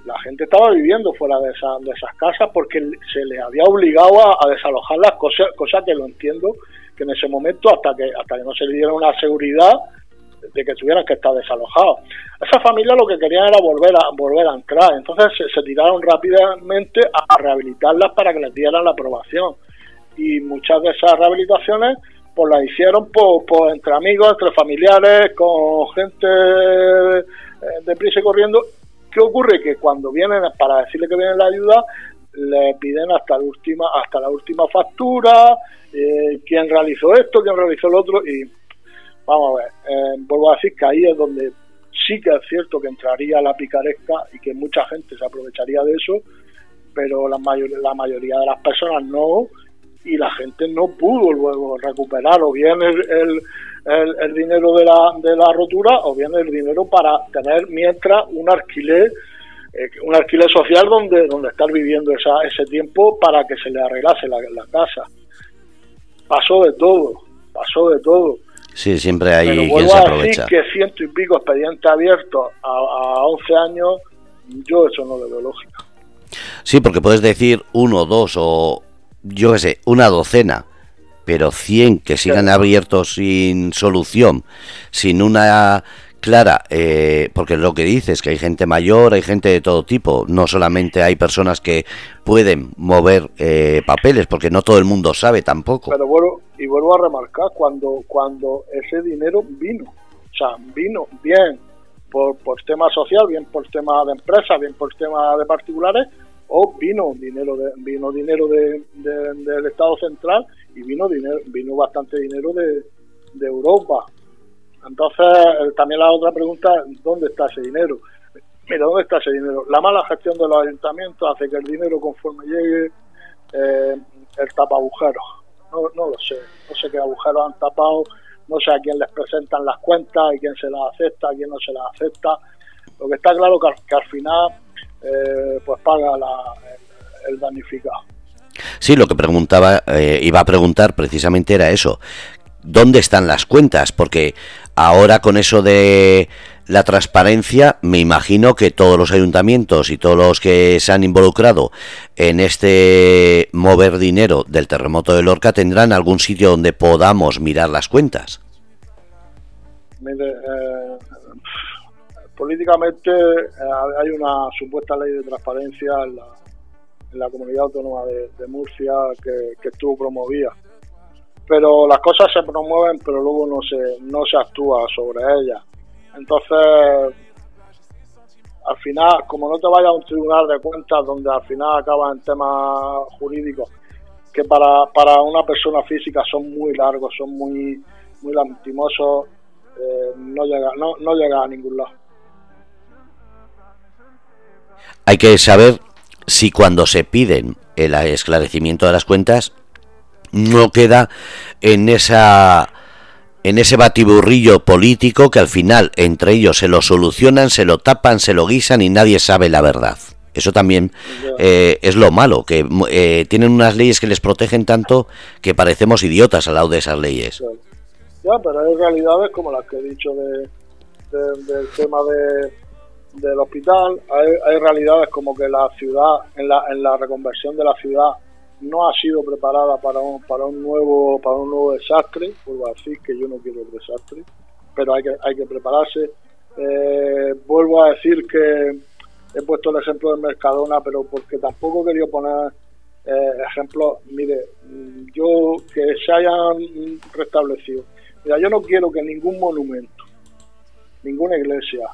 la gente estaba viviendo fuera de, de esas casas porque se les había obligado a, desalojar las cosas, cosa que lo entiendo, que en ese momento, hasta que, hasta que no se le diera una seguridad de que tuvieran que estar desalojados. Esa familia lo que querían era volver a, volver a entrar, entonces se, tiraron rápidamente a, rehabilitarlas para que les dieran la aprobación. Y muchas de esas rehabilitaciones pues las hicieron por, entre amigos, entre familiares, con gente de eh, deprisa y corriendo ¿Qué ocurre? Que cuando vienen para decirle que viene la ayuda, le piden hasta la última, hasta la última factura, eh, quién realizó esto, quién realizó el otro, y vamos a ver, eh, vuelvo a decir que ahí es donde sí que es cierto que entraría la picaresca y que mucha gente se aprovecharía de eso, pero la, mayor, la mayoría de las personas no, y la gente no pudo luego recuperar. O bien el, el, dinero de la, de la rotura o bien el dinero para tener mientras un alquiler eh, un alquiler social donde donde estar viviendo esa, ese tiempo para que se le arreglase la, casa. Pasó de todo pasó de todo. Sí siempre hay quien se aprovecha. a decir que ciento y pico expedientes abiertos a, a 11 años yo eso no le veo lógica sí porque puedes decir uno dos o yo qué sé una docena pero 100 que sigan abiertos sin solución, sin una clara, eh, porque lo que dices, que hay gente mayor, hay gente de todo tipo, no solamente hay personas que pueden mover eh, papeles, porque no todo el mundo sabe tampoco. Pero vuelvo, y vuelvo a remarcar, cuando, cuando ese dinero vino, o sea, vino bien por, por tema social, bien por tema de empresa, bien por tema de particulares, o vino dinero de, vino dinero de, del Estado central y vino dinero vino bastante dinero de, de Europa entonces eh, también la otra pregunta dónde está ese dinero mira dónde está ese dinero la mala gestión de los ayuntamientos hace que el dinero conforme llegue eh, el tapa agujeros. No, no lo sé, no sé qué agujeros han tapado, no sé a quién les presentan las cuentas, a quién se las acepta, quién no se las acepta. Lo que está claro que, que al final eh, pues paga la, el, damnificado. Sí, lo que preguntaba, eh, iba a preguntar precisamente era eso. ¿Dónde están las cuentas? Porque ahora con eso de la transparencia, me imagino que todos los ayuntamientos y todos los que se han involucrado en este mover dinero del terremoto de Lorca tendrán algún sitio donde podamos mirar las cuentas. Mire, eh, políticamente eh, hay una supuesta ley de transparencia en la, comunidad autónoma de, Murcia que, estuvo promovida. Pero las cosas se promueven, pero luego no se, no se actúa sobre ellas. Entonces, al final, como no te vayas a un tribunal de cuentas donde al final acaba en temas jurídicos, que para, para una persona física son muy largos, son muy, muy lastimosos, eh, no, llega, no, no llega a ningún lado. Hay que saber si cuando se piden el esclarecimiento de las cuentas no queda en esa en ese batiburrillo político que al final entre ellos se lo solucionan, se lo tapan, se lo guisan y nadie sabe la verdad. Eso también eh, es lo malo, que eh, tienen unas leyes que les protegen tanto que parecemos idiotas al lado de esas leyes. Ya, pero hay realidades como las que he dicho de, del tema de, del hospital, hay, hay, realidades como que la ciudad, en la, en la reconversión de la ciudad, no ha sido preparada para un, para un nuevo para un nuevo desastre, vuelvo a decir que yo no quiero el desastre, pero hay que, hay que prepararse. Eh, vuelvo a decir que he puesto el ejemplo de Mercadona, pero porque tampoco quería poner eh, ejemplos, mire, yo que se hayan restablecido. Mira, yo no quiero que ningún monumento, ninguna iglesia,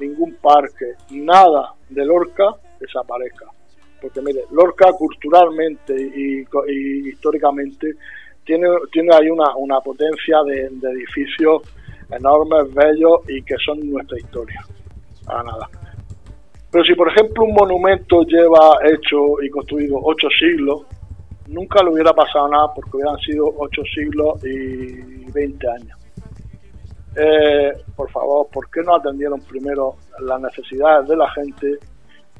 ningún parque, nada de Lorca desaparezca porque mire, Lorca culturalmente y, históricamente tiene, tiene ahí una, una potencia de, edificios enormes, bellos y que son nuestra historia. Para nada. Pero si, por ejemplo, un monumento lleva hecho y construido ocho siglos, nunca le hubiera pasado nada porque hubieran sido ocho siglos y veinte años. Eh, por favor, ¿por qué no atendieron primero las necesidades de la gente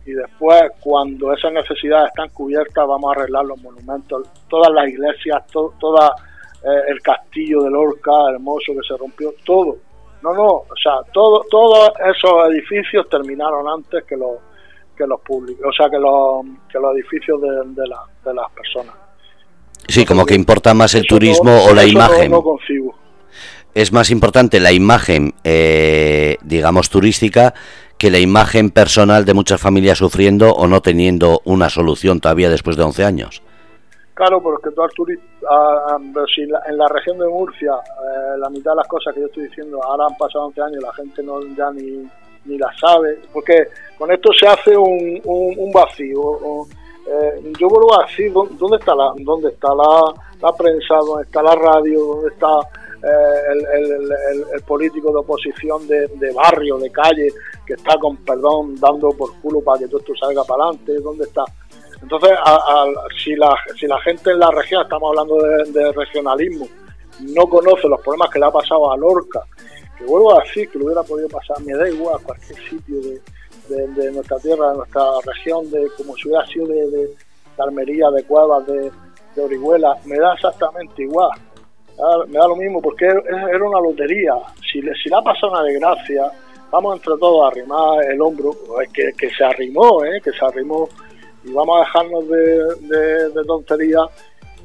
y después cuando esas necesidades están cubiertas vamos a arreglar los monumentos, todas las iglesias, todo toda, eh, el castillo de Lorca hermoso que se rompió, todo. No, no, o sea, todo, todos esos edificios terminaron antes que los que los públicos, o sea, que los, que los edificios de, de, de las personas. Sí, como que importa más el turismo o la imagen. No, Es más importante la imagen, eh, digamos, turística que la imagen personal de muchas familias sufriendo o no teniendo una solución todavía después de 11 años. Claro, porque tú, si en la región de Murcia eh, la mitad de las cosas que yo estoy diciendo ahora han pasado 11 años la gente no ya ni, ni la sabe, porque con esto se hace un, un, vacío. Eh, yo vuelvo a decir, ¿dónde está la, dónde está la, la prensa, dónde está la radio, dónde está eh, el, político de oposición de, barrio, de calle, que está con perdón dando por culo para que todo esto salga para adelante, ¿dónde está? Entonces, si, la, si la gente en la región, estamos hablando de, regionalismo, no conoce los problemas que le ha pasado a Lorca, que vuelvo a decir que lo hubiera podido pasar, me da igual a cualquier sitio de, nuestra tierra, de nuestra región, de como si hubiera sido de, de, Almería, de Cuevas, de, de Orihuela, me da exactamente igual me da lo mismo, porque era una lotería. Si le, si le ha pasado una desgracia, vamos entre todos a arrimar el hombro, que, que se arrimó, ¿eh? que se arrimó, y vamos a dejarnos de, de, tonterías,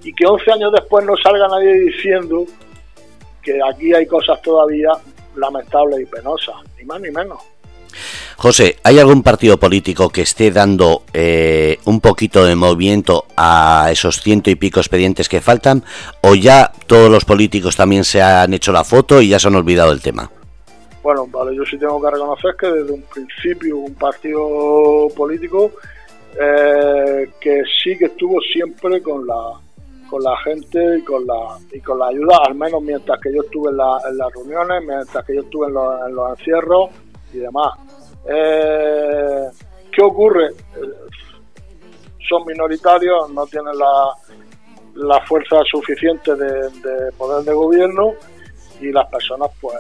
y que 11 años después no salga nadie diciendo que aquí hay cosas todavía lamentables y penosas, ni más ni menos. José, ¿hay algún partido político que esté dando eh, un poquito de movimiento a esos ciento y pico expedientes que faltan? ¿O ya todos los políticos también se han hecho la foto y ya se han olvidado el tema? Bueno, vale, yo sí tengo que reconocer que desde un principio un partido político eh, que sí que estuvo siempre con la con la gente y con la y con la ayuda, al menos mientras que yo estuve en, las reuniones, mientras que yo estuve en los encierros y demás. Eh, ¿Qué ocurre? son minoritarios, no tienen la, la fuerza suficiente de, poder de gobierno y las personas pues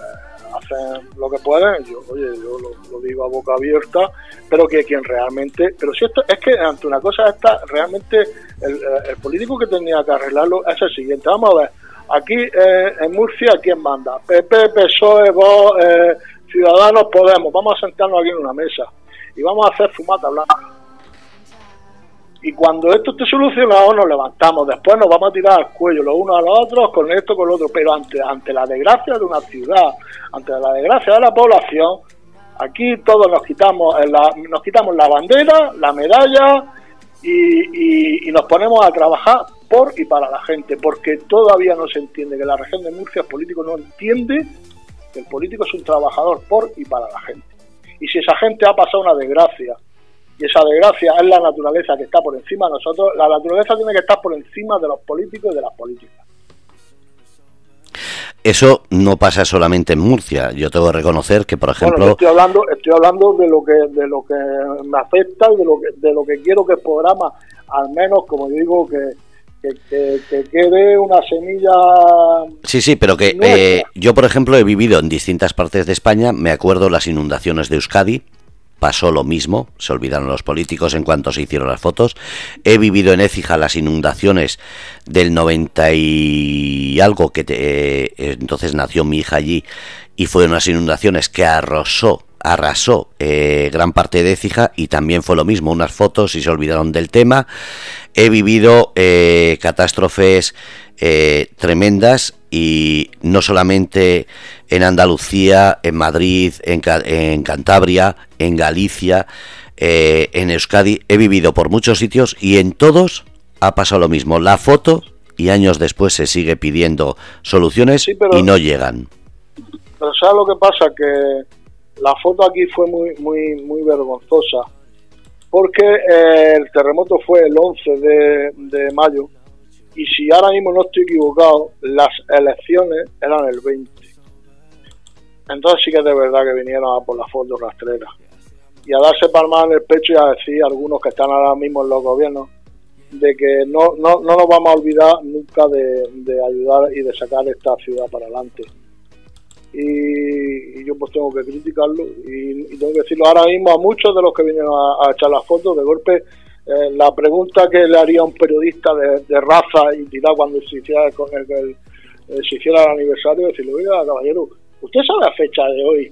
hacen lo que pueden, yo, oye, yo lo, digo a boca abierta, pero que quien realmente, pero si esto es que ante una cosa esta, realmente el, el político que tenía que arreglarlo es el siguiente, vamos a ver, aquí eh, en Murcia, ¿quién manda? PP, PSOE, vos, eh, Ciudadanos, Podemos, vamos a sentarnos aquí en una mesa y vamos a hacer fumata blanca. Y cuando esto esté solucionado nos levantamos, después nos vamos a tirar al cuello los unos a los otros con esto, con lo otro, pero ante, ante la desgracia de una ciudad, ante la desgracia de la población, aquí todos nos quitamos la, nos quitamos la bandera, la medalla y, nos ponemos a trabajar por y para la gente, porque todavía no se entiende que la región de Murcia el político no entiende el político es un trabajador por y para la gente. Y si esa gente ha pasado una desgracia, y esa desgracia es la naturaleza que está por encima de nosotros. La naturaleza tiene que estar por encima de los políticos y de las políticas. Eso no pasa solamente en Murcia. Yo tengo que reconocer que, por ejemplo, estoy hablando, estoy hablando de lo que de lo que me afecta y de lo que de lo que quiero que el programa, al menos, como digo, que que, quede una semilla. Sí, sí, pero que eh, yo, por ejemplo, he vivido en distintas partes de España. Me acuerdo las inundaciones de Euskadi, pasó lo mismo, se olvidaron los políticos en cuanto se hicieron las fotos. He vivido en Écija las inundaciones del 90 y algo, que eh, entonces nació mi hija allí, y fueron unas inundaciones que arrasó, arrasó eh, gran parte de Écija y también fue lo mismo, unas fotos y se olvidaron del tema. He vivido eh, catástrofes tremendas y no solamente en Andalucía, en Madrid, en, en Cantabria, en Galicia, eh, en Euskadi. He vivido por muchos sitios y en todos ha pasado lo mismo. La foto y años después se sigue pidiendo soluciones y no llegan. Pero ¿sabes lo que pasa? Que la foto aquí fue muy, muy, muy vergonzosa porque eh, el terremoto fue el 11 de, mayo y si ahora mismo no estoy equivocado, las elecciones eran el 20. Entonces sí que de verdad que vinieron a por la foto rastrera. Y a darse palmas en el pecho y a decir a algunos que están ahora mismo en los gobiernos de que no, no, no nos vamos a olvidar nunca de, ayudar y de sacar esta ciudad para adelante. Y, yo pues tengo que criticarlo y, tengo que decirlo ahora mismo a muchos de los que vinieron a, echar las fotos de golpe eh, la pregunta que le haría un periodista de, raza y tirar cuando se hiciera el, el, se hiciera el aniversario, decirle, oiga, caballero, ¿usted sabe la fecha de hoy,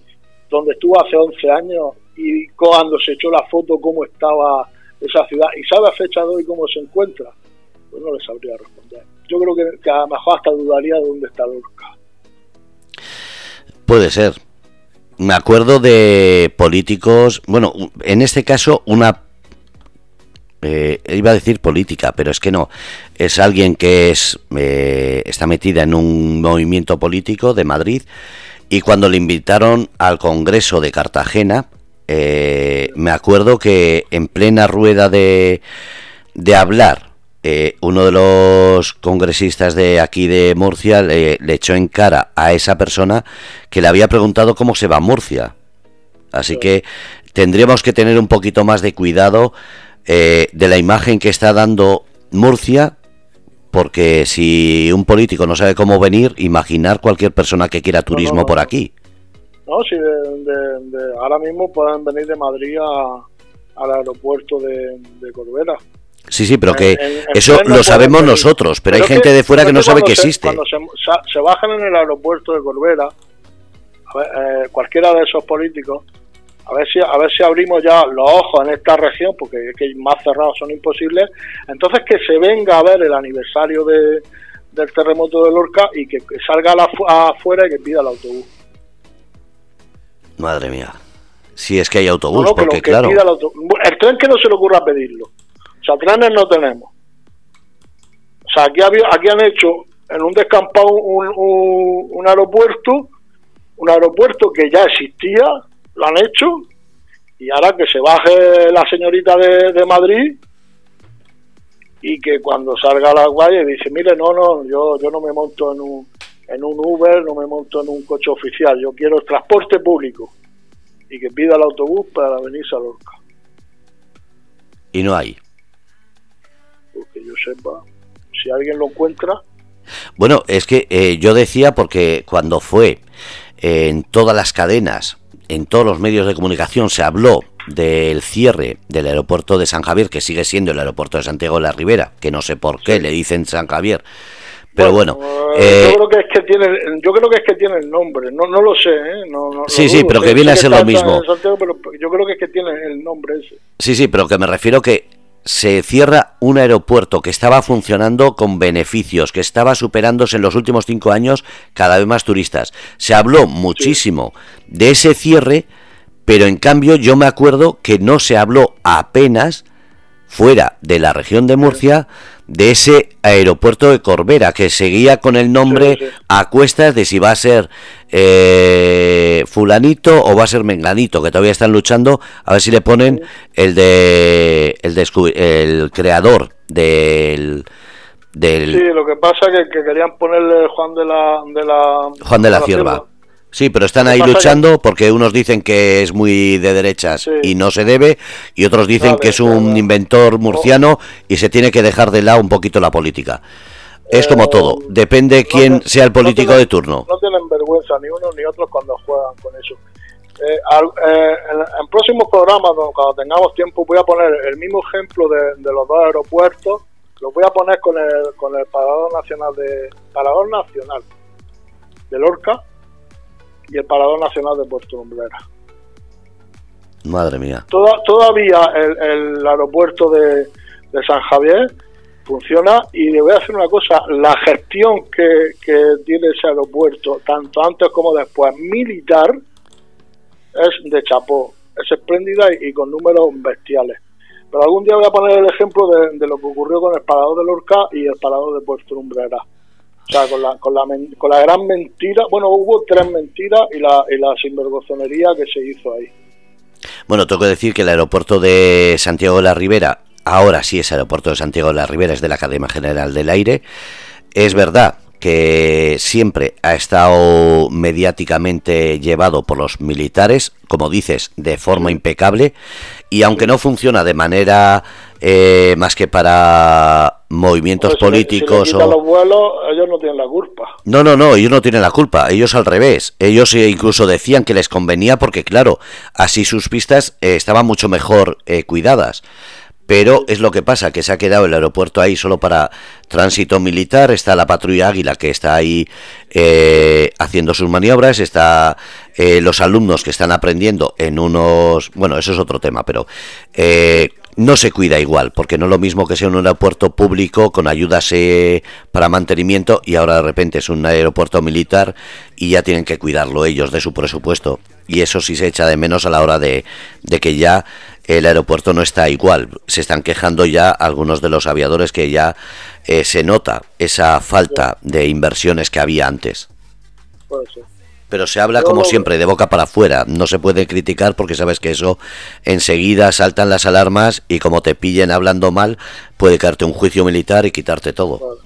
donde estuvo hace 11 años y cuando se echó la foto cómo estaba esa ciudad? ¿Y sabe la fecha de hoy cómo se encuentra? Pues no le sabría responder. Yo creo que, que a lo mejor hasta dudaría de dónde está Lorca. Puede ser. Me acuerdo de políticos, bueno, en este caso una eh, iba a decir política, pero es que no. Es alguien que es eh, está metida en un movimiento político de Madrid y cuando le invitaron al Congreso de Cartagena, eh, me acuerdo que en plena rueda de, de hablar, uno de los congresistas de aquí de Murcia le, echó en cara a esa persona que le había preguntado cómo se va a Murcia. Así que tendríamos que tener un poquito más de cuidado eh, de la imagen que está dando Murcia, porque si un político no sabe cómo venir, imaginar cualquier persona que quiera turismo por aquí. No, si ahora mismo pueden venir de Madrid al aeropuerto de, Corbera. Sí, sí, pero que eso lo sabemos nosotros, pero, hay gente de fuera que no sabe que existe. Cuando se, bajan en el aeropuerto de Corbera, eh, cualquiera de esos políticos, a ver si a ver si abrimos ya los ojos en esta región porque es que más cerrados son imposibles entonces que se venga a ver el aniversario de, del terremoto de Lorca y que, salga afuera y que pida el autobús. Madre mía. Si es que hay autobús porque claro. el, tren que no se le ocurra pedirlo trenes no tenemos o sea aquí aquí han hecho en un descampado un, aeropuerto un aeropuerto que ya existía lo han hecho y ahora que se baje la señorita de, Madrid y que cuando salga la guaya dice, mire, no, no, yo, no me monto en un, en un Uber, no me monto en un coche oficial, yo quiero el transporte público y que pida el autobús para venirse a Lorca. Y no hay. Yo sepa. Si alguien lo encuentra. Bueno, es que eh, yo decía porque cuando fue en todas las cadenas, en todos los medios de comunicación, se habló del cierre del aeropuerto de San Javier, que sigue siendo el aeropuerto de Santiago de la Ribera, que no sé por qué le dicen San Javier, pero bueno, eh, yo creo que es que tiene yo creo que es que tiene el nombre no no lo sé ¿eh? sí sí pero que viene a ser lo mismo yo creo que es que tiene el nombre ese sí sí pero que me refiero que se cierra un aeropuerto que estaba funcionando con beneficios, que estaba superándose en los últimos cinco años cada vez más turistas. Se habló muchísimo de ese cierre, pero en cambio yo me acuerdo que no se habló apenas fuera de la región de Murcia de ese aeropuerto de Corbera, que seguía con el nombre a cuestas de si va a ser eh, fulanito o va a ser menganito, que todavía están luchando a ver si le ponen el de el, de, el creador del, del... Sí, lo que pasa es que, querían ponerle Juan de la... De la Juan de la, Cierva. Sí, pero están ahí luchando porque unos dicen que es muy de derechas y no se debe, y otros dicen que es un inventor murciano y se tiene que dejar de lado un poquito la política. Es como todo, eh, depende quién sea el político de turno. No tienen vergüenza ni unos ni otros cuando juegan con eso. Eh, eh, en, próximos programas, cuando tengamos tiempo, voy a poner el mismo ejemplo de, los dos aeropuertos. Lo voy a poner con el, con el Parador Nacional de Parador Nacional de Lorca y el Parador Nacional de Puerto Lumbrera. Madre mía. todavía el, aeropuerto de, San Javier funciona y le voy a decir una cosa, la gestión que, tiene ese aeropuerto, tanto antes como después, militar, es de chapó, es espléndida y, con números bestiales. Pero algún día voy a poner el ejemplo de, de, lo que ocurrió con el parador de Lorca y el parador de Puerto Lumbrera. O sea, con la, con la, con gran mentira, bueno, hubo tres mentiras y la, y la sinvergonzonería que se hizo ahí. Bueno, tengo que decir que el aeropuerto de Santiago de la Ribera, ahora sí es aeropuerto de Santiago de la Ribera, es de la Academia General del Aire. Es verdad que siempre ha estado mediáticamente llevado por los militares, como dices, de forma impecable, y aunque no funciona de manera eh, más que para movimientos políticos o los vuelos, ellos no tienen la culpa. No, no, no, ellos no tienen la culpa, ellos al revés. Ellos eh, incluso decían que les convenía porque claro, así sus pistas eh, estaban mucho mejor cuidadas. Pero es lo que pasa, que se ha quedado el aeropuerto ahí solo para tránsito militar, está la patrulla Águila que está ahí eh, haciendo sus maniobras, está eh, los alumnos que están aprendiendo en unos... Bueno, eso es otro tema, pero eh, no se cuida igual, porque no es lo mismo que sea un aeropuerto público con ayudas para mantenimiento y ahora de repente es un aeropuerto militar y ya tienen que cuidarlo ellos de su presupuesto. Y eso sí se echa de menos a la hora de, de que ya el aeropuerto no está igual. Se están quejando ya algunos de los aviadores que ya eh, se nota esa falta de inversiones que había antes. Pero se habla como siempre, de boca para afuera. No se puede criticar porque sabes que eso enseguida saltan las alarmas y como te pillen hablando mal, puede caerte un juicio militar y quitarte todo.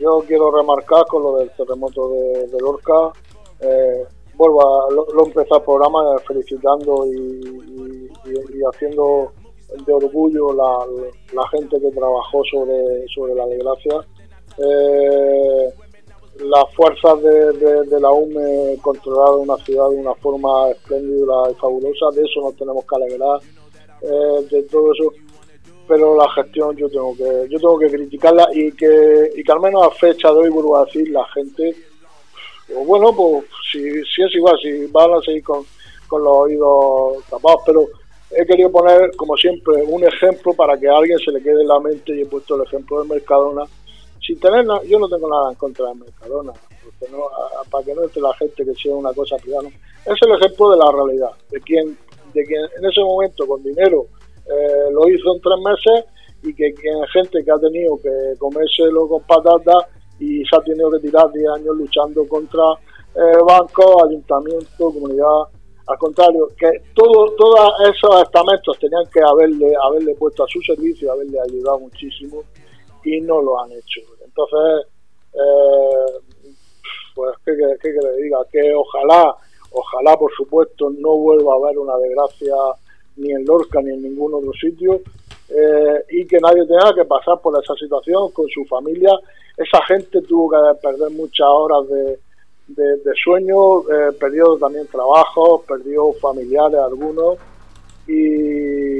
Yo quiero remarcar con lo del terremoto de, Lorca. Eh, vuelvo a lo, lo empezar el programa felicitando y, haciendo de orgullo la, la, gente que trabajó sobre, sobre la desgracia. Eh, las fuerzas de, la UME controlaron una ciudad de una forma espléndida y fabulosa, de eso nos tenemos que alegrar, eh, de todo eso, pero la gestión yo tengo que yo tengo que criticarla y que, y que al menos a fecha de hoy vuelvo a decir la gente pues bueno, pues si, si es igual, si van a seguir con, con los oídos tapados, pero he querido poner, como siempre, un ejemplo para que a alguien se le quede en la mente y he puesto el ejemplo de Mercadona. Sin tener, yo no tengo nada en contra de Mercadona, porque no, para que no esté la gente que sea una cosa privada. Es el ejemplo de la realidad, de quien, de quien en ese momento con dinero eh, lo hizo en tres meses y que quien gente que ha tenido que comérselo con patatas y se ha tenido que tirar 10 años luchando contra eh, bancos, ayuntamientos, comunidad. Al contrario, que todo, todos esos estamentos tenían que haberle, haberle puesto a su servicio, haberle ayudado muchísimo y no lo han hecho. Entonces, eh, pues, ¿qué, que le diga? Que ojalá, ojalá, por supuesto, no vuelva a haber una desgracia ni en Lorca ni en ningún otro sitio, eh, y que nadie tenga que pasar por esa situación con su familia. Esa gente tuvo que perder muchas horas de, de, sueño, eh, perdió también trabajo, perdió familiares algunos y,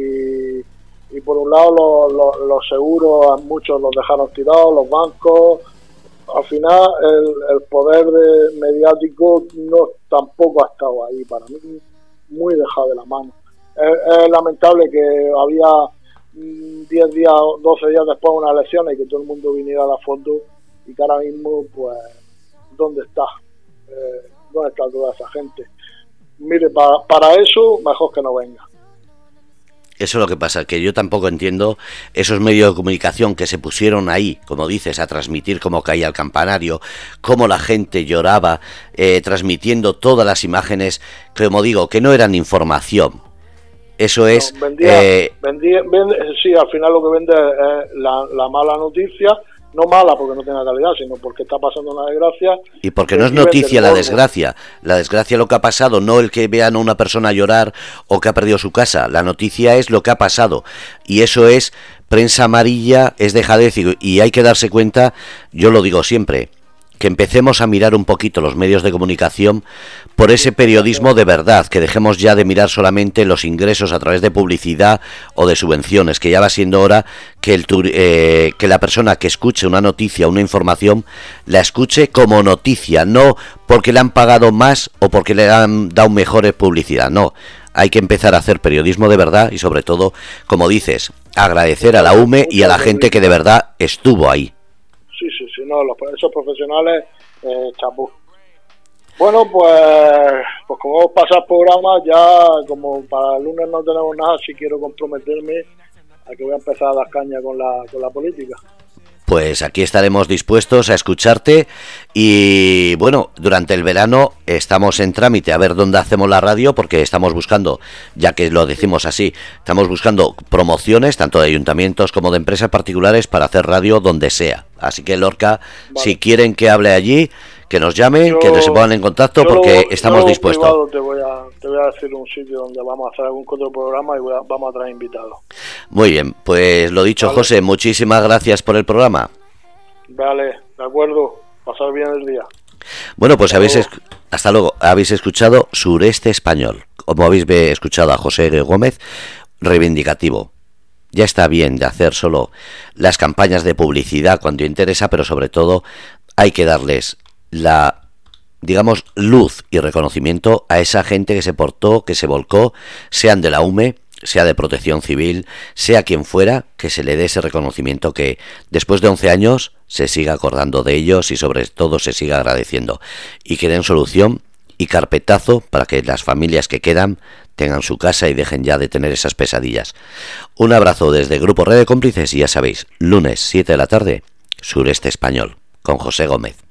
y por un lado los, seguros muchos los dejaron tirados, los bancos, al final el, el poder de, mediático no tampoco ha estado ahí para mí, muy dejado de la mano. Es, lamentable que había 10 mm, días, 12 días después de una elección y que todo el mundo viniera a la foto y que ahora mismo, pues, ¿dónde está? Eh, ¿Dónde está toda esa gente? Mire, para, para eso, mejor que no venga. Eso es lo que pasa, que yo tampoco entiendo esos medios de comunicación que se pusieron ahí, como dices, a transmitir cómo caía el campanario, cómo la gente lloraba, eh, transmitiendo todas las imágenes, como digo, que no eran información. Eso es... Eh, sí, al final lo que vende es la, la mala noticia no mala porque no tiene calidad, sino porque está pasando una desgracia. Y porque no es noticia la desgracia. La desgracia lo que ha pasado, no el que vean a una persona llorar o que ha perdido su casa. La noticia es lo que ha pasado. Y eso es prensa amarilla, es dejadez y hay que darse cuenta, yo lo digo siempre, que empecemos a mirar un poquito los medios de comunicación por ese periodismo de verdad, que dejemos ya de mirar solamente los ingresos a través de publicidad o de subvenciones, que ya va siendo hora que, el, eh, que la persona que escuche una noticia, una información, la escuche como noticia, no porque le han pagado más o porque le han dado mejores publicidad, no. Hay que empezar a hacer periodismo de verdad y sobre todo, como dices, agradecer a la UME y a la gente que de verdad estuvo ahí no, los, esos profesionales, eh, chapú. Bueno, pues, pues como vamos a pasar programa, ya como para el lunes no tenemos nada, si quiero comprometerme a que voy a empezar a dar caña con la, con la política pues aquí estaremos dispuestos a escucharte y bueno, durante el verano estamos en trámite a ver dónde hacemos la radio porque estamos buscando, ya que lo decimos así, estamos buscando promociones tanto de ayuntamientos como de empresas particulares para hacer radio donde sea. Así que Lorca, si quieren que hable allí, que nos llamen, que se pongan en contacto porque estamos dispuestos. Te voy, a, te voy a decir un sitio donde vamos a hacer algún otro programa y vamos a traer invitados. Muy bien, pues lo dicho, José, muchísimas gracias por el programa. Vale, de acuerdo, pasar bien el día. Bueno, pues habéis hasta luego. Habéis escuchado Sureste Español. Como habéis escuchado a José Gómez, reivindicativo. Ya está bien de hacer solo las campañas de publicidad cuando interesa, pero sobre todo hay que darles la digamos luz y reconocimiento a esa gente que se portó, que se volcó, sean de la UME, sea de protección civil, sea quien fuera, que se le dé ese reconocimiento que después de 11 años se siga acordando de ellos y sobre todo se siga agradeciendo. Y que den solución y carpetazo para que las familias que quedan tengan su casa y dejen ya de tener esas pesadillas. Un abrazo desde Grupo Red de Cómplices y ya sabéis, lunes 7 de la tarde, Sureste Español, con José Gómez.